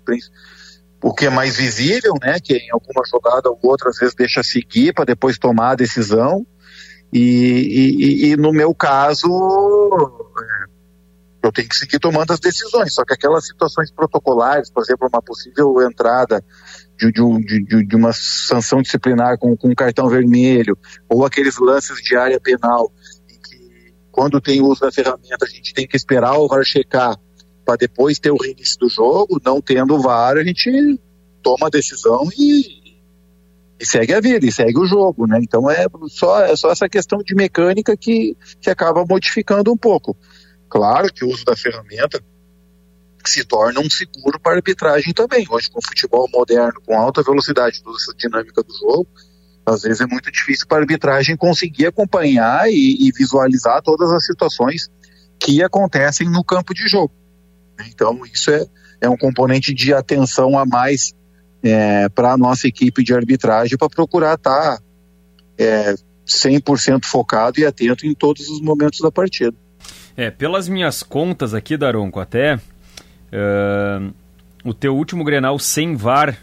o que é mais visível, né? Que em alguma jogada ou outra às vezes deixa seguir para depois tomar a decisão. E, e, e, no meu caso, é, eu tenho que seguir tomando as decisões. Só que aquelas situações protocolares, por exemplo, uma possível entrada de, de, de, de uma sanção disciplinar com, com um cartão vermelho, ou aqueles lances de área penal, quando tem uso da ferramenta, a gente tem que esperar o VAR checar para depois ter o reinício do jogo. Não tendo o VAR, a gente toma a decisão e, e, segue a vida, e segue o jogo, né? Então é só, é só essa questão de mecânica que, que acaba modificando um pouco. Claro que o uso da ferramenta se torna um seguro para arbitragem também. Hoje, com o futebol moderno, com alta velocidade, toda essa dinâmica do jogo, às vezes é muito difícil para a arbitragem conseguir acompanhar e, e, visualizar todas as situações que acontecem no campo de jogo. Então, isso é, é um componente de atenção a mais é, para a nossa equipe de arbitragem para procurar estar tá, é, 100% focado e atento em todos os momentos da partida. É, pelas minhas contas aqui, Daronco, até uh, o teu último Grenal sem VAR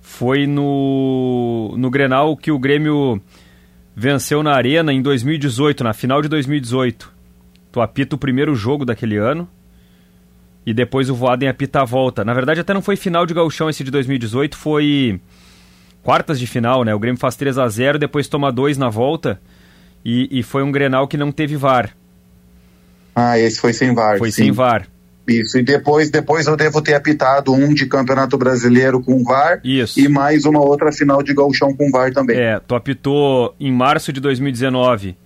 foi no, no Grenal que o Grêmio venceu na Arena em 2018, na final de 2018. Tu apita o primeiro jogo daquele ano e depois o Voaden apita a volta. Na verdade, até não foi final de gauchão esse de 2018, foi quartas de final, né? O Grêmio faz 3 a 0 depois toma 2 na volta e, e foi um Grenal que não teve VAR. Ah, esse foi sem VAR. Foi sim. sem VAR. Isso, e depois, depois eu devo ter apitado um de Campeonato Brasileiro com VAR Isso. e mais uma outra final de Gauchão com VAR também. É, tu apitou em março de 2019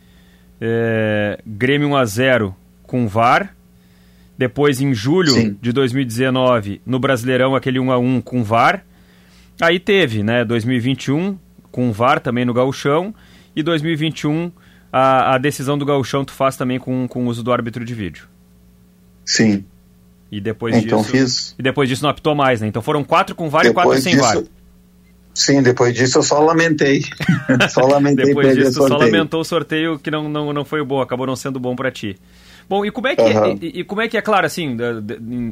é, Grêmio 1x0 com VAR, depois em julho Sim. de 2019 no Brasileirão aquele 1x1 com VAR, aí teve, né, 2021 com VAR também no Gauchão e 2021 a, a decisão do Gauchão tu faz também com, com o uso do árbitro de vídeo. Sim. E depois então, disso. Fiz... E depois disso não apitou mais, né? Então foram quatro com VAR e quatro sem VAR. Sim, depois disso eu só lamentei. só lamentei Depois disso, só lamentou o sorteio que não, não, não foi bom, acabou não sendo bom para ti. Bom, e como é que uhum. é, e, e, como é que é claro assim,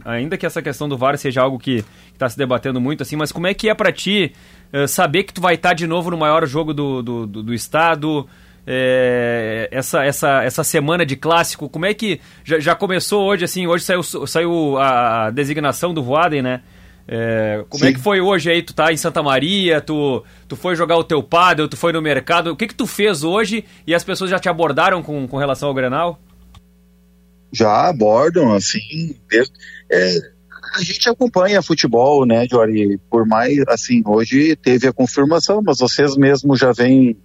ainda que essa questão do VAR seja algo que está se debatendo muito assim, mas como é que é para ti uh, saber que tu vai estar tá de novo no maior jogo do, do, do, do estado? é, essa, essa, essa semana de clássico, como é que já, já começou hoje, assim, hoje saiu, saiu a designação do Voaden, né? É, como é Sim. é que foi hoje aí? Tu tá em Santa Maria, tu, tu foi jogar o teu paddle, tu foi no mercado, o que que tu fez hoje e as pessoas já te abordaram com, com relação ao Grenal? Já abordam, assim, desde, é, a gente acompanha futebol, né, Jory, por mais, assim, hoje teve a confirmação, mas vocês mesmos já vêm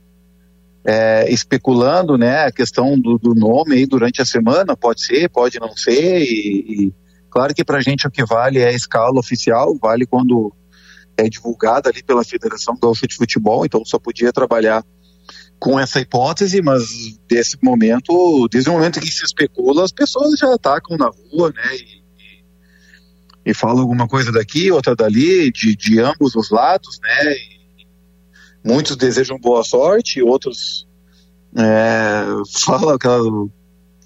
é, especulando né, a questão do, do, nome aí durante a semana, pode ser, pode não ser, e, e claro que para a gente o que vale é a escala oficial, vale quando é divulgada ali pela Federação Gaúcha de Futebol, então só podia trabalhar com essa hipótese, mas desse momento, desde o momento que se especula, as pessoas já atacam na rua, né, e, e fala alguma coisa daqui, outra dali, de, de ambos os lados, né? E muitos desejam boa sorte, outros é, falam aquelas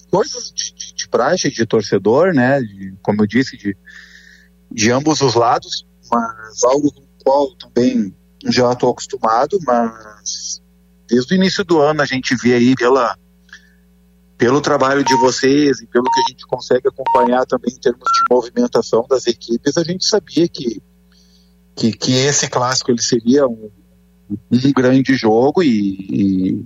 coisas de, de, de praxe, de torcedor, né? De, como eu disse, de, de ambos os lados, mas algo com o qual também já estou acostumado, mas desde o início do ano a gente vê aí pela pelo trabalho de vocês e pelo que a gente consegue acompanhar também em termos de movimentação das equipes, a gente sabia que, que, que esse clássico ele seria um, um grande jogo e, e,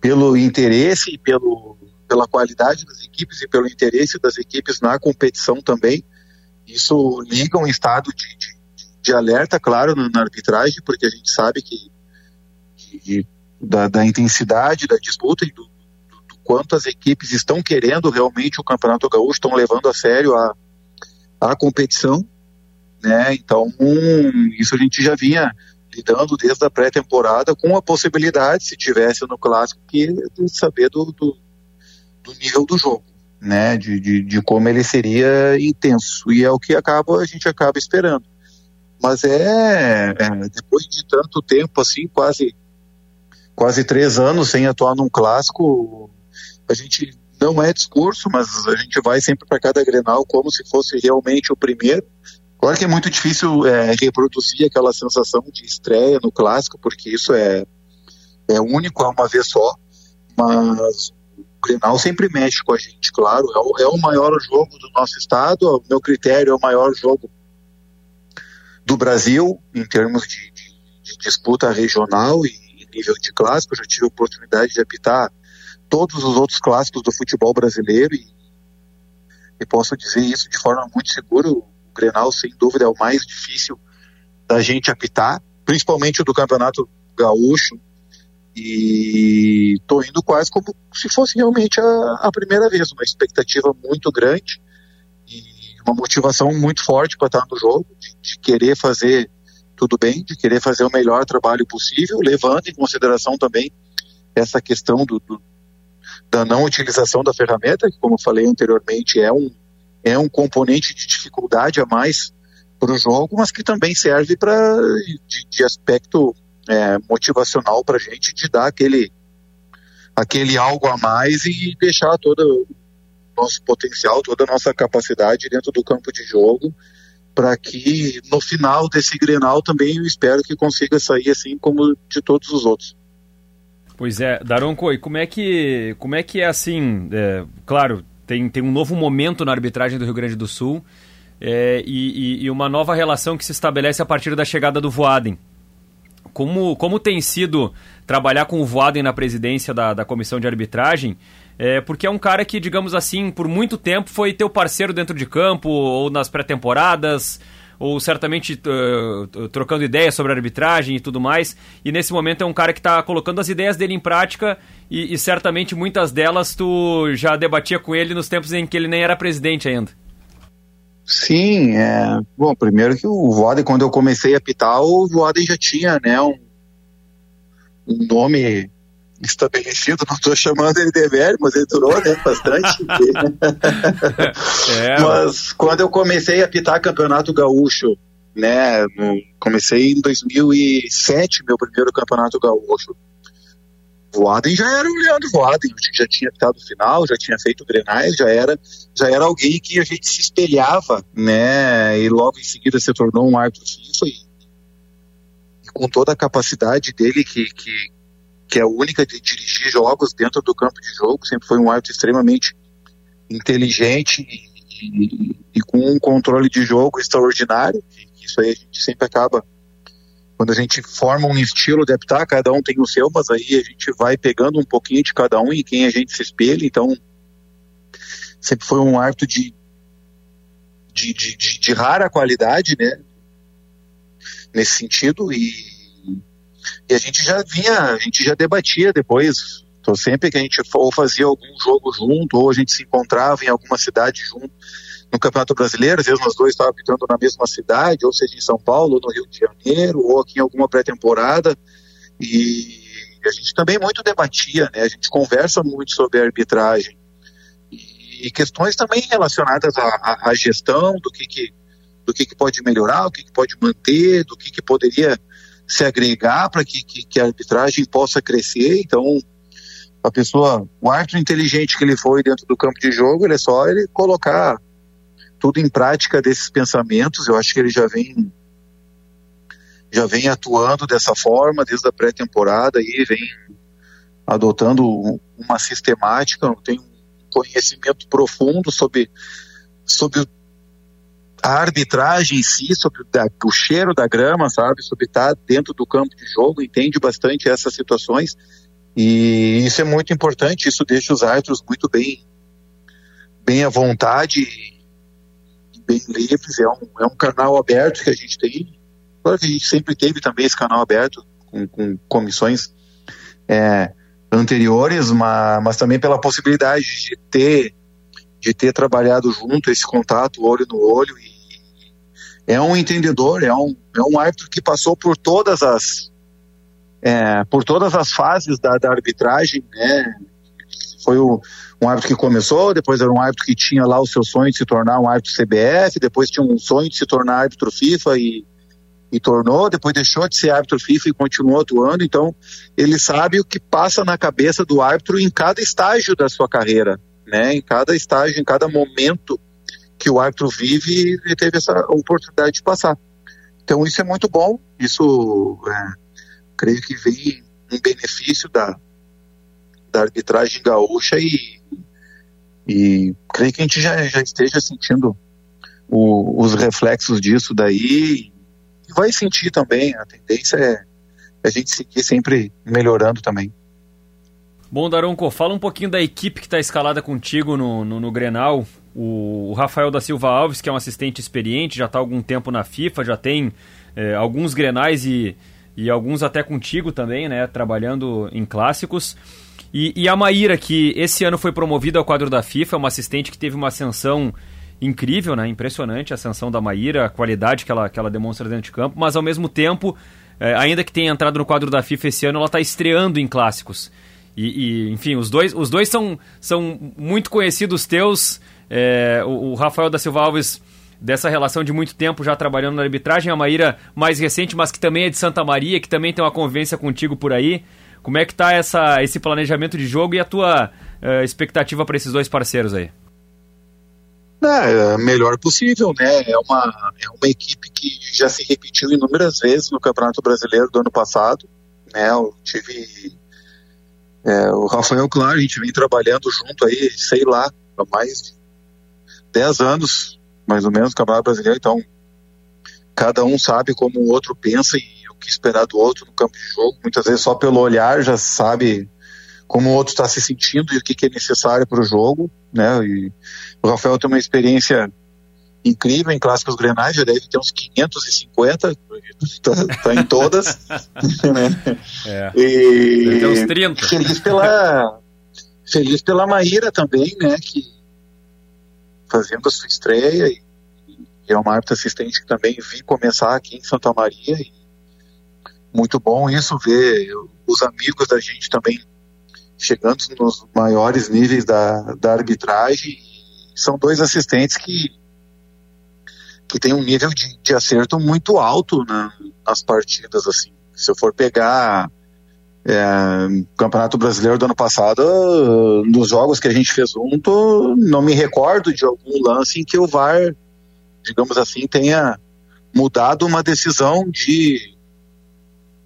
pelo interesse e pelo, pela qualidade das equipes e pelo interesse das equipes na competição também, isso liga um estado de, de, de alerta, claro, na, na, arbitragem, porque a gente sabe que, que da, da intensidade da disputa e do, quanto as equipes estão querendo realmente o Campeonato Gaúcho, estão levando a sério a, a competição, né? Então, um, isso a gente já vinha lidando desde a pré-temporada com a possibilidade, se tivesse no clássico, que de saber do, do, do nível do jogo, né? De, de, de, como ele seria intenso e é o que acaba a gente acaba esperando. Mas é, é depois de tanto tempo assim, quase quase três anos sem atuar num clássico, a gente não é discurso, mas a gente vai sempre para cada Grenal como se fosse realmente o primeiro. Claro que é muito difícil é, reproduzir aquela sensação de estreia no clássico, porque isso é, é único, é uma vez só, mas o Grenal sempre mexe com a gente, claro. É o, é o maior jogo do nosso estado, o meu critério é o maior jogo do Brasil, em termos de, de, de disputa regional e nível de clássico. Já tive a oportunidade de apitar todos os outros clássicos do futebol brasileiro e, e posso dizer isso de forma muito segura. O Grenal, sem dúvida, é o mais difícil da gente apitar, principalmente o do Campeonato Gaúcho. E estou indo quase como se fosse realmente a, a primeira vez, uma expectativa muito grande e uma motivação muito forte para estar no jogo, de, de querer fazer tudo bem, de querer fazer o melhor trabalho possível, levando em consideração também essa questão do, do, da não utilização da ferramenta, que, como eu falei anteriormente, é um, é um componente de dificuldade a mais para o jogo, mas que também serve para de, de, aspecto é, motivacional para a gente de dar aquele, aquele algo a mais e deixar todo o nosso potencial, toda a nossa capacidade dentro do campo de jogo para que no final desse Grenal também eu espero que consiga sair assim como de todos os outros. Pois é, Daronco, e como é que, como é, que é assim? É, claro, tem, tem um novo momento na arbitragem do Rio Grande do Sul é, e, e, uma nova relação que se estabelece a partir da chegada do Voaden. Como, como tem sido trabalhar com o Voaden na presidência da, da comissão de arbitragem? É, porque é um cara que, digamos assim, por muito tempo foi teu parceiro dentro de campo ou nas pré-temporadas ou certamente uh, trocando ideias sobre arbitragem e tudo mais. E nesse momento é um cara que está colocando as ideias dele em prática e, e, certamente muitas delas tu já debatia com ele nos tempos em que ele nem era presidente ainda. Sim, é, bom, primeiro que o Voden, quando eu comecei a apitar, o Voden já tinha, né, um, um nome estabelecido, não estou chamando ele de velho, mas ele durou né, bastante. é, mas quando eu comecei a apitar campeonato gaúcho, né, comecei em 2007, meu primeiro campeonato gaúcho. Voaden já era o Leandro Voaden, já tinha apitado o final, já tinha feito grenais, já era, já era alguém que a gente se espelhava, né, e logo em seguida se tornou um árbitro FIFA e, e com toda a capacidade dele que, que, que é única de dirigir jogos dentro do campo de jogo, sempre foi um árbitro extremamente inteligente e, e, e, com um controle de jogo extraordinário. Isso aí a gente sempre acaba, quando a gente forma um estilo de apitar, cada um tem o seu, mas aí a gente vai pegando um pouquinho de cada um e quem a gente se espelha. Então, sempre foi um árbitro de, de, de, de, de rara qualidade, né? Nesse sentido, e e a gente já vinha, a gente já debatia depois. Então, sempre que a gente ou fazia algum jogo junto, ou a gente se encontrava em alguma cidade junto no Campeonato Brasileiro, às vezes nós dois estávamos habitando na mesma cidade, ou seja, em São Paulo, ou no Rio de Janeiro, ou aqui em alguma pré-temporada. E a gente também muito debatia, né? A gente conversa muito sobre a arbitragem. E questões também relacionadas à, à gestão, do que, que do que, que pode melhorar, o que, que pode manter, do que, que poderia se agregar para que, que, que, a arbitragem possa crescer. Então, a pessoa, o árbitro inteligente que ele foi dentro do campo de jogo, ele é só ele colocar tudo em prática desses pensamentos. Eu acho que ele já vem já vem atuando dessa forma desde a pré-temporada e vem adotando uma sistemática, tem um conhecimento profundo sobre, sobre a arbitragem em si, sobre o cheiro da grama, sabe, sobre estar dentro do campo de jogo, entende bastante essas situações. E isso é muito importante, isso deixa os árbitros muito bem bem à vontade bem livres, é um, é um canal aberto que a gente tem, claro que a gente sempre teve também esse canal aberto com, com comissões é, anteriores, mas, mas também pela possibilidade de ter de ter trabalhado junto esse contato olho no olho é um entendedor, é um, é um árbitro que passou por todas as é, por todas as fases da, da arbitragem, né? Foi o, um árbitro que começou, depois era um árbitro que tinha lá o seu sonho de se tornar um árbitro CBF, depois tinha um sonho de se tornar árbitro FIFA e, e tornou, depois deixou de ser árbitro FIFA e continuou atuando. Então, ele sabe o que passa na cabeça do árbitro em cada estágio da sua carreira, né? Em cada estágio, em cada momento que o árbitro vive, ele teve essa oportunidade de passar. Então, isso é muito bom. Isso, é, creio que vem em benefício da, da arbitragem gaúcha e, e creio que a gente já, já esteja sentindo o, os reflexos disso daí e vai sentir também. A tendência é a gente seguir sempre melhorando também. Bom, Daronco, fala um pouquinho da equipe que está escalada contigo no, no, no Grenal. O, Rafael da Silva Alves, que é um assistente experiente, já está há algum tempo na FIFA, já tem é, alguns Grenais e, e alguns até contigo também, né? Trabalhando em clássicos. E, e a Maíra, que esse ano foi promovida ao quadro da FIFA, é uma assistente que teve uma ascensão incrível, né? Impressionante a ascensão da Maíra, a qualidade que ela, que ela demonstra dentro de campo, mas ao mesmo tempo, é, ainda que tenha entrado no quadro da FIFA esse ano, ela está estreando em clássicos. E, e, enfim, os dois, os dois são, são muito conhecidos teus. É, o, o, Rafael da Silva Alves, dessa relação de muito tempo já trabalhando na arbitragem, a Maíra mais recente, mas que também é de Santa Maria, que também tem uma convivência contigo por aí. Como é que tá essa, esse planejamento de jogo e a tua uh, expectativa para esses dois parceiros aí? É, melhor possível, né? É uma, é uma equipe que já se repetiu inúmeras vezes no Campeonato Brasileiro do ano passado. Né? Eu tive. É, o Rafael, claro, a gente vem trabalhando junto aí, sei lá, há mais de 10 anos, mais ou menos, no Campeonato Brasileiro. Então, cada um sabe como o outro pensa e o que esperar do outro no campo de jogo. Muitas vezes só pelo olhar já sabe como o outro está se sentindo e o que, que é necessário para o jogo, né? E o Rafael tem uma experiência incrível em clássicos grenais, já deve ter uns 550, tá, tá em todas. né? É. E ter uns 30. Feliz pela, feliz pela Maíra também, né? Que fazendo a sua estreia e, e é uma árbitra assistente que também vi começar aqui em Santa Maria e muito bom isso ver os amigos da gente também chegando nos maiores níveis da, da arbitragem. São dois assistentes que, que têm um nível de, de acerto muito alto na, nas partidas. assim. Se eu for pegar é, Campeonato Brasileiro do ano passado, nos jogos que a gente fez junto, não me recordo de algum lance em que o VAR, digamos assim, tenha mudado uma decisão de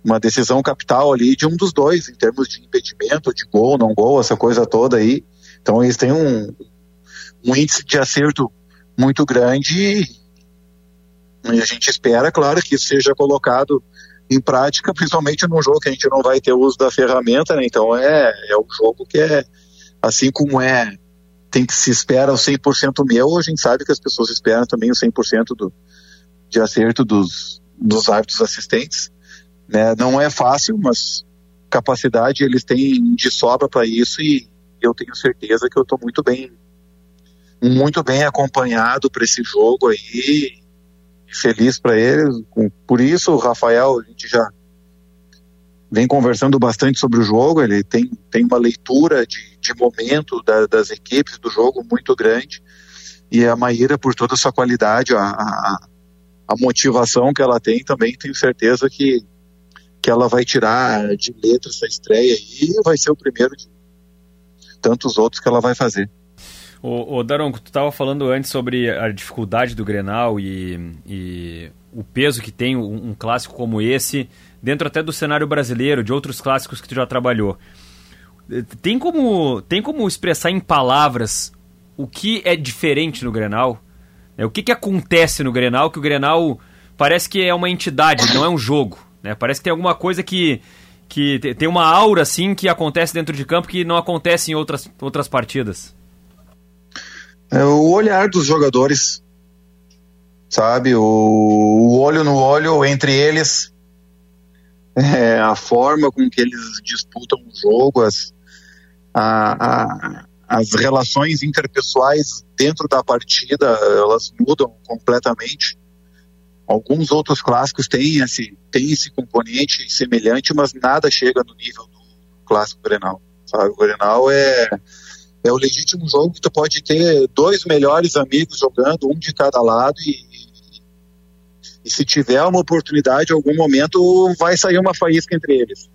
uma decisão capital ali de um dos dois, em termos de impedimento, de gol, não gol, essa coisa toda aí. Então eles têm um, um índice de acerto muito grande e a gente espera, claro, que isso seja colocado em prática, principalmente num jogo que a gente não vai ter uso da ferramenta, né? Então é, é um jogo que é, assim como é, tem que se espera o 100% meu, a gente sabe que as pessoas esperam também o 100% do, de acerto dos, dos árbitros assistentes. Né? Não é fácil, mas capacidade eles têm de sobra para isso e eu tenho certeza que eu estou muito bem, muito bem acompanhado para esse jogo aí, feliz para eles. Por isso, Rafael, a gente já vem conversando bastante sobre o jogo, ele tem, tem uma leitura de, de momento da, das equipes do jogo muito grande. E a Maíra, por toda a sua qualidade, a, a, a motivação que ela tem, também tenho certeza que, que ela vai tirar de letra essa estreia e vai ser o primeiro de tantos outros que ela vai fazer. O, o Daronco, tu estava falando antes sobre a dificuldade do Grenal e, e o peso que tem um, um, clássico como esse, dentro até do cenário brasileiro, de outros clássicos que tu já trabalhou. Tem como, tem como expressar em palavras o que é diferente no Grenal? É, o que, que acontece no Grenal que o Grenal parece que é uma entidade, não é um jogo. Né? Parece que tem alguma coisa que, que tem uma aura assim que acontece dentro de campo que não acontece em outras, outras partidas. É o olhar dos jogadores, sabe? O, o olho no olho entre eles, é, a forma com que eles disputam o jogo, as, a, a, as relações interpessoais dentro da partida, elas mudam completamente. Alguns outros clássicos têm esse, têm esse componente semelhante, mas nada chega no nível do clássico Grenal. Sabe? O Grenal é é o legítimo jogo que tu pode ter dois melhores amigos jogando, um de cada lado, e, e se tiver uma oportunidade, em algum momento vai sair uma faísca entre eles,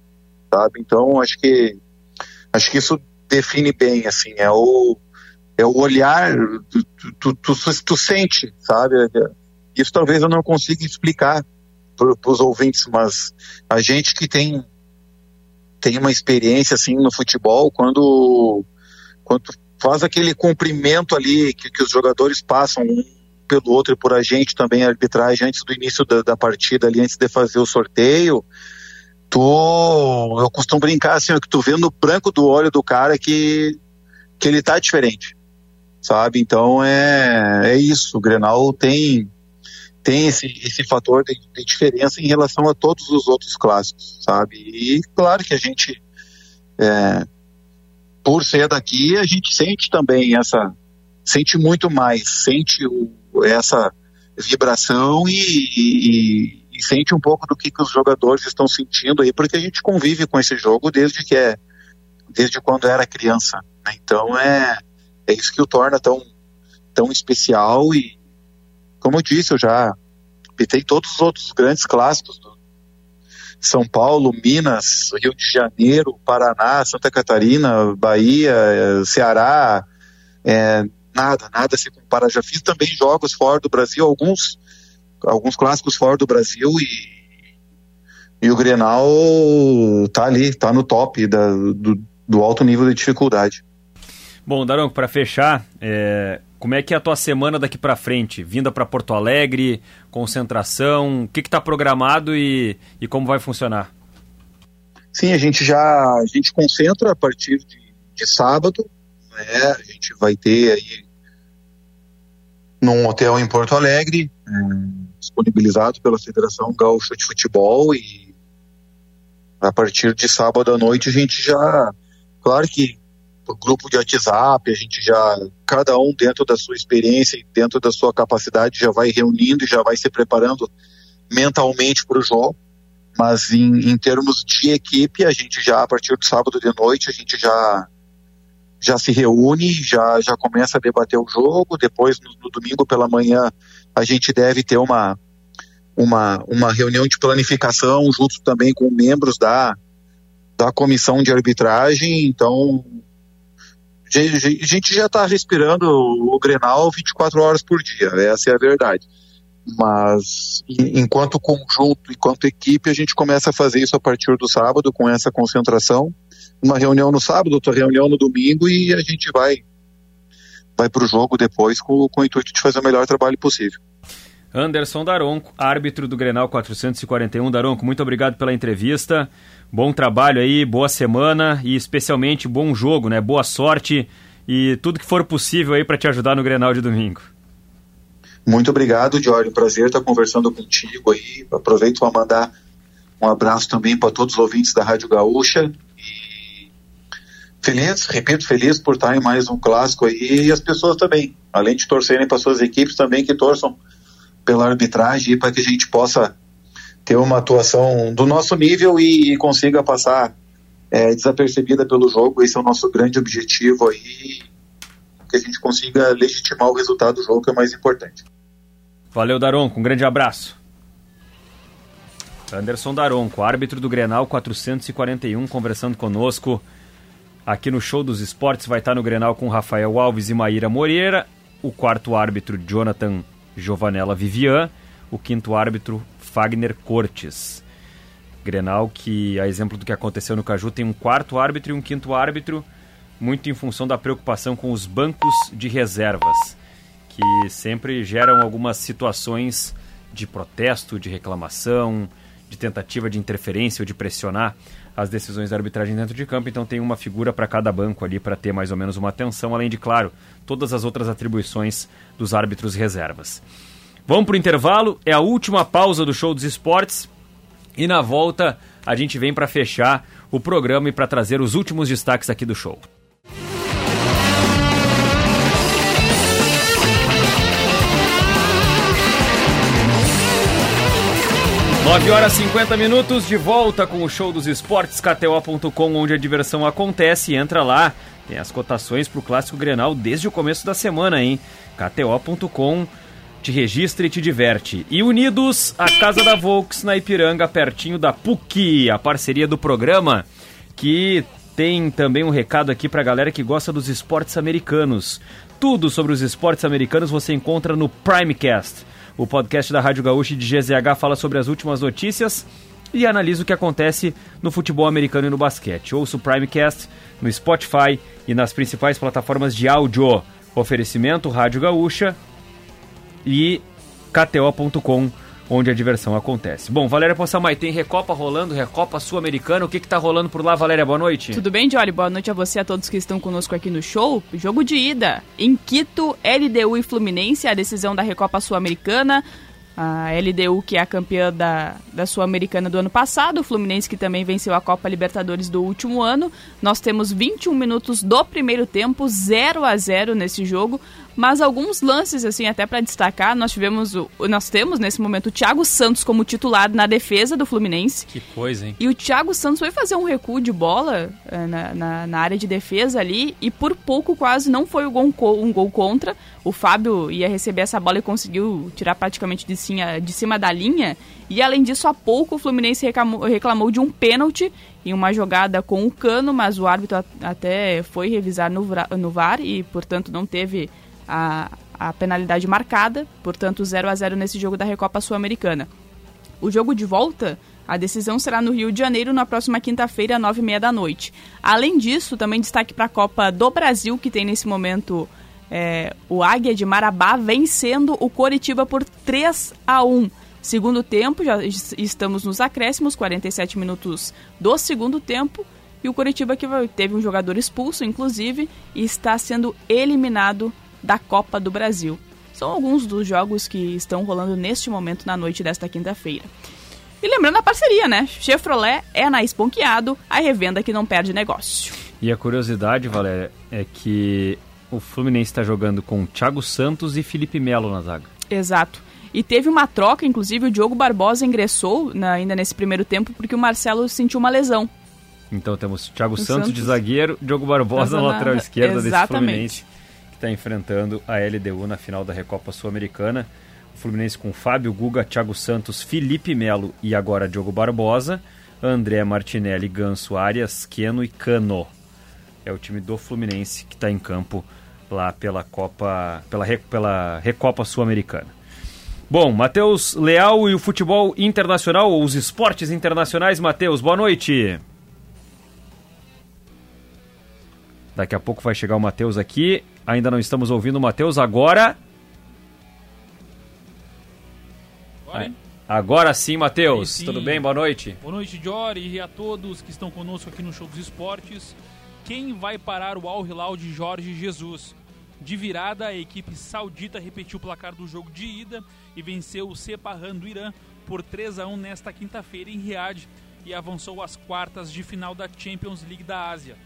sabe? Então acho que acho que isso define bem, assim, é o é o olhar, tu, tu, tu, tu sente, sabe? Isso talvez eu não consiga explicar para os ouvintes, mas a gente que tem tem uma experiência assim no futebol, quando quando faz aquele cumprimento ali que, que os jogadores passam um pelo outro e por a gente também a arbitragem antes do início da, da, partida ali, antes de fazer o sorteio, tu, eu costumo brincar assim, que tu vê no branco do olho do cara que, que ele tá diferente, sabe? Então é, é isso, o Grenal tem tem esse, esse fator de, de diferença em relação a todos os outros clássicos, sabe? E claro que a gente é, por ser daqui, a gente sente também essa, sente muito mais, sente o, essa vibração e, e, e, sente um pouco do que, que os jogadores estão sentindo aí, porque a gente convive com esse jogo desde que é, desde quando era criança. Né? Então é, é isso que o torna tão, tão especial e, como eu disse, eu já pitei todos os outros grandes clássicos são Paulo, Minas, Rio de Janeiro, Paraná, Santa Catarina, Bahia, eh, Ceará, é, nada, nada se compara. Já fiz também jogos fora do Brasil, alguns, alguns clássicos fora do Brasil e, e o Grenal tá ali, tá no top da, do, do alto nível de dificuldade. Bom, Daronco, para fechar, é, como é que é a tua semana daqui para frente? Vinda para Porto Alegre, concentração, o que está programado e, e como vai funcionar? Sim, a gente já a gente concentra a partir de, de sábado, né? A gente vai ter aí num hotel em Porto Alegre, é, disponibilizado pela Federação Gaúcha de Futebol e a partir de sábado à noite a gente já, claro que grupo de WhatsApp, a gente já, cada um dentro da sua experiência e dentro da sua capacidade, já vai reunindo e já vai se preparando mentalmente para o jogo. Mas em, em termos de equipe, a gente já, a partir do sábado de noite, a gente já já se reúne, já, já começa a debater o jogo. Depois, no, no domingo pela manhã, a gente deve ter uma, uma, uma reunião de planificação junto também com membros da, da comissão de arbitragem. Então, a gente já está respirando o Grenal 24 horas por dia, essa é a verdade. Mas enquanto conjunto, enquanto equipe, a gente começa a fazer isso a partir do sábado com essa concentração. Uma reunião no sábado, outra reunião no domingo e a gente vai vai para o jogo depois com, com o intuito de fazer o melhor trabalho possível. Anderson Daronco, árbitro do Grenal 441. Daronco, muito obrigado pela entrevista. Bom trabalho aí, boa semana e especialmente bom jogo, né? Boa sorte e tudo que for possível aí para te ajudar no Grenal de domingo. Muito obrigado, Jorge. Prazer estar conversando contigo aí. Aproveito para mandar um abraço também para todos os ouvintes da Rádio Gaúcha. E feliz, repito, feliz por estar em mais um clássico aí e as pessoas também, além de torcerem para suas equipes, também que torçam pela arbitragem para que a gente possa ter uma atuação do nosso nível e, e consiga passar é, desapercebida pelo jogo. Esse é o nosso grande objetivo aí, que a gente consiga legitimar o resultado do jogo, que é o mais importante. Valeu, Daronco. Um grande abraço. Anderson Daronco, árbitro do Grenal 441, conversando conosco aqui no Show dos Esportes. Vai estar no Grenal com Rafael Alves e Maíra Moreira. O quarto árbitro, Jonathan Giovanella Vivian. O quinto árbitro, Fagner Cortes. Grenal que, a exemplo do que aconteceu no Caju, tem um quarto árbitro e um quinto árbitro, muito em função da preocupação com os bancos de reservas, que sempre geram algumas situações de protesto, de reclamação, de tentativa de interferência ou de pressionar as decisões da arbitragem dentro de campo. Então tem uma figura para cada banco ali para ter mais ou menos uma atenção, além de, claro, todas as outras atribuições dos árbitros reservas. Vamos para o intervalo, é a última pausa do show dos esportes e na volta a gente vem para fechar o programa e para trazer os últimos destaques aqui do show. 9 horas 50 minutos, de volta com o show dos esportes, KTO.com, onde a diversão acontece. Entra lá, tem as cotações para o Clássico Grenal desde o começo da semana, hein? KTO.com, te registra e te diverte. E unidos, a Casa da Volks na Ipiranga, pertinho da PUC, a parceria do programa, que tem também um recado aqui para a galera que gosta dos esportes americanos. Tudo sobre os esportes americanos você encontra no Primecast o podcast da Rádio Gaúcha de GZH fala sobre as últimas notícias e analisa o que acontece no futebol americano e no basquete. Ouça o Primecast no Spotify e nas principais plataformas de áudio. Oferecimento Rádio Gaúcha e KTO.com onde a diversão acontece. Bom, Valéria Possamay, tem Recopa rolando, Recopa Sul-Americana, o que que tá rolando por lá, Valéria? Boa noite. Tudo bem, Jory? Boa noite a você e a todos que estão conosco aqui no show. Jogo de ida, em Quito, LDU e Fluminense, a decisão da Recopa Sul-Americana. A LDU, que é a campeã da, da Sul-Americana do ano passado, o Fluminense, que também venceu a Copa Libertadores do último ano. Nós temos 21 minutos do primeiro tempo, 0 a 0 nesse jogo. Mas alguns lances, assim, até para destacar, nós tivemos o, nós temos nesse momento o Thiago Santos como titular na defesa do Fluminense. Que coisa, hein? E o Thiago Santos foi fazer um recuo de bola eh, na, na, na, área de defesa ali e por pouco quase não foi um gol, um gol contra. O Fábio ia receber essa bola e conseguiu tirar praticamente de cima, de cima da linha. E além disso, há pouco o Fluminense reclamou, reclamou de um pênalti em uma jogada com o Cano, mas o árbitro até foi revisar no, no VAR e, portanto, não teve a, a penalidade marcada, portanto 0 a 0 nesse jogo da Recopa Sul-Americana. O jogo de volta, a decisão será no Rio de Janeiro na próxima quinta-feira, às 9h30 da noite. Além disso, também destaque para a Copa do Brasil, que tem nesse momento é, o Águia de Marabá vencendo o Coritiba por 3 a 1 Segundo tempo, já estamos nos acréscimos, 47 minutos do segundo tempo. E o Coritiba que teve um jogador expulso, inclusive, e está sendo eliminado da Copa do Brasil. São alguns dos jogos que estão rolando neste momento na noite desta quinta-feira. E lembrando a parceria, né? Chevrolet é na Esponqueado, a revenda que não perde negócio. E a curiosidade, Valéria, é que o Fluminense está jogando com Thiago Santos e Felipe Melo na zaga. Exato. E teve uma troca, inclusive o Diogo Barbosa ingressou na, ainda nesse primeiro tempo porque o Marcelo sentiu uma lesão. Então temos Thiago Santos, Santos, de zagueiro, Diogo Barbosa na lateral esquerda Exatamente. desse Fluminense está enfrentando a LDU na final da Recopa Sul-Americana. O Fluminense com Fábio Guga, Thiago Santos, Felipe Melo e agora Diogo Barbosa, André Martinelli, Ganso, Arias, Queno e Cano. É o time do Fluminense que está em campo lá pela Copa, pela, pela Recopa Sul-Americana. Bom, Matheus Leal e o futebol internacional, ou os esportes internacionais. Matheus, boa noite. Daqui a pouco vai chegar o Matheus aqui. Ainda não estamos ouvindo o Matheus. Agora. Agora sim, Matheus. Tudo bem? Boa noite. Boa noite, Jory, e a todos que estão conosco aqui no Show dos Esportes. Quem vai parar o Al Hilal de Jorge Jesus? De virada, a equipe saudita repetiu o placar do jogo de ida e venceu o Sepahan do Irã por 3 a 1 nesta quinta-feira em Riad e avançou às quartas de final da Champions League da Ásia.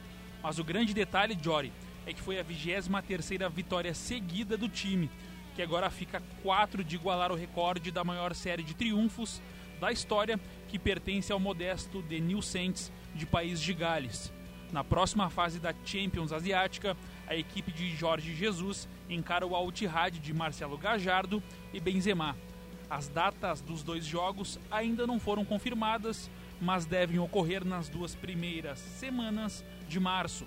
Mas o grande detalhe, Jory, é que foi a 23ª vitória seguida do time, que agora fica 4 de igualar o recorde da maior série de triunfos da história, que pertence ao modesto The New Saints de País de Gales. Na próxima fase da Champions Asiática, a equipe de Jorge Jesus encara o Al de Marcelo Gajardo e Benzema. As datas dos dois jogos ainda não foram confirmadas, mas devem ocorrer nas duas primeiras semanas de março.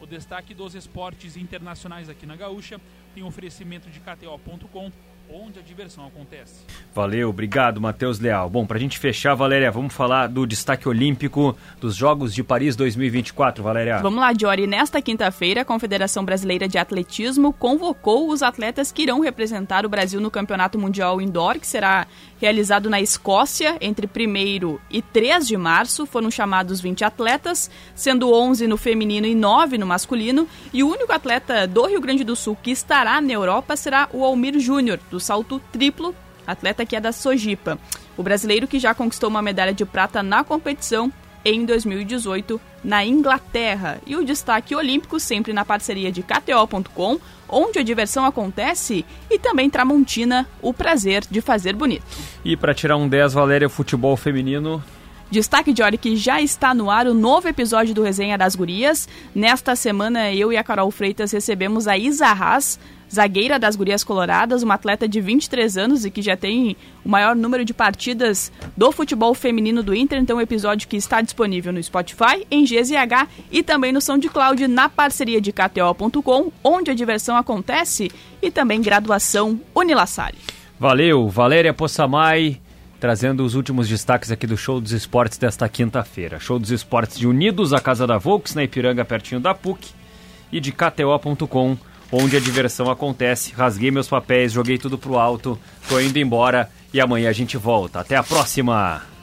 O destaque dos esportes internacionais aqui na Gaúcha tem oferecimento de KTO.com, onde a diversão acontece. Valeu, obrigado, Matheus Leal. Bom, pra gente fechar, Valéria, vamos falar do destaque olímpico dos Jogos de Paris 2024, Valéria. Vamos lá, Jory. Nesta quinta-feira, a Confederação Brasileira de Atletismo convocou os atletas que irão representar o Brasil no Campeonato Mundial Indoor, que será realizado na Escócia entre 1 e 3 de março. Foram chamados 20 atletas, sendo 11 no feminino e 9 no masculino. E o único atleta do Rio Grande do Sul que estará na Europa será o Almir Júnior, do salto triplo, atleta que é da Sojipa. O brasileiro que já conquistou uma medalha de prata na competição em 2018 na Inglaterra. E o destaque olímpico sempre na parceria de KTO.com, onde a diversão acontece, e também Tramontina, o prazer de fazer bonito. E para tirar um 10, Valéria, futebol feminino. Destaque de hora que já está no ar o novo episódio do Resenha das Gurias. Nesta semana, eu e a Carol Freitas recebemos a Isa Haas, zagueira das Gurias Coloradas, uma atleta de 23 anos e que já tem o maior número de partidas do futebol feminino do Inter. Então, um episódio que está disponível no Spotify, em GZH e também no SoundCloud na parceria de KTO.com, onde a diversão acontece, e também graduação Unilassalle. Valeu, Valéria Possamay trazendo os últimos destaques aqui do Show dos Esportes desta quinta-feira. Show dos Esportes de Unidos, a Casa da Volks, na Ipiranga, pertinho da PUC, e de KTO.com, onde a diversão acontece. Rasguei meus papéis, joguei tudo pro alto, tô indo embora e amanhã a gente volta. Até a próxima!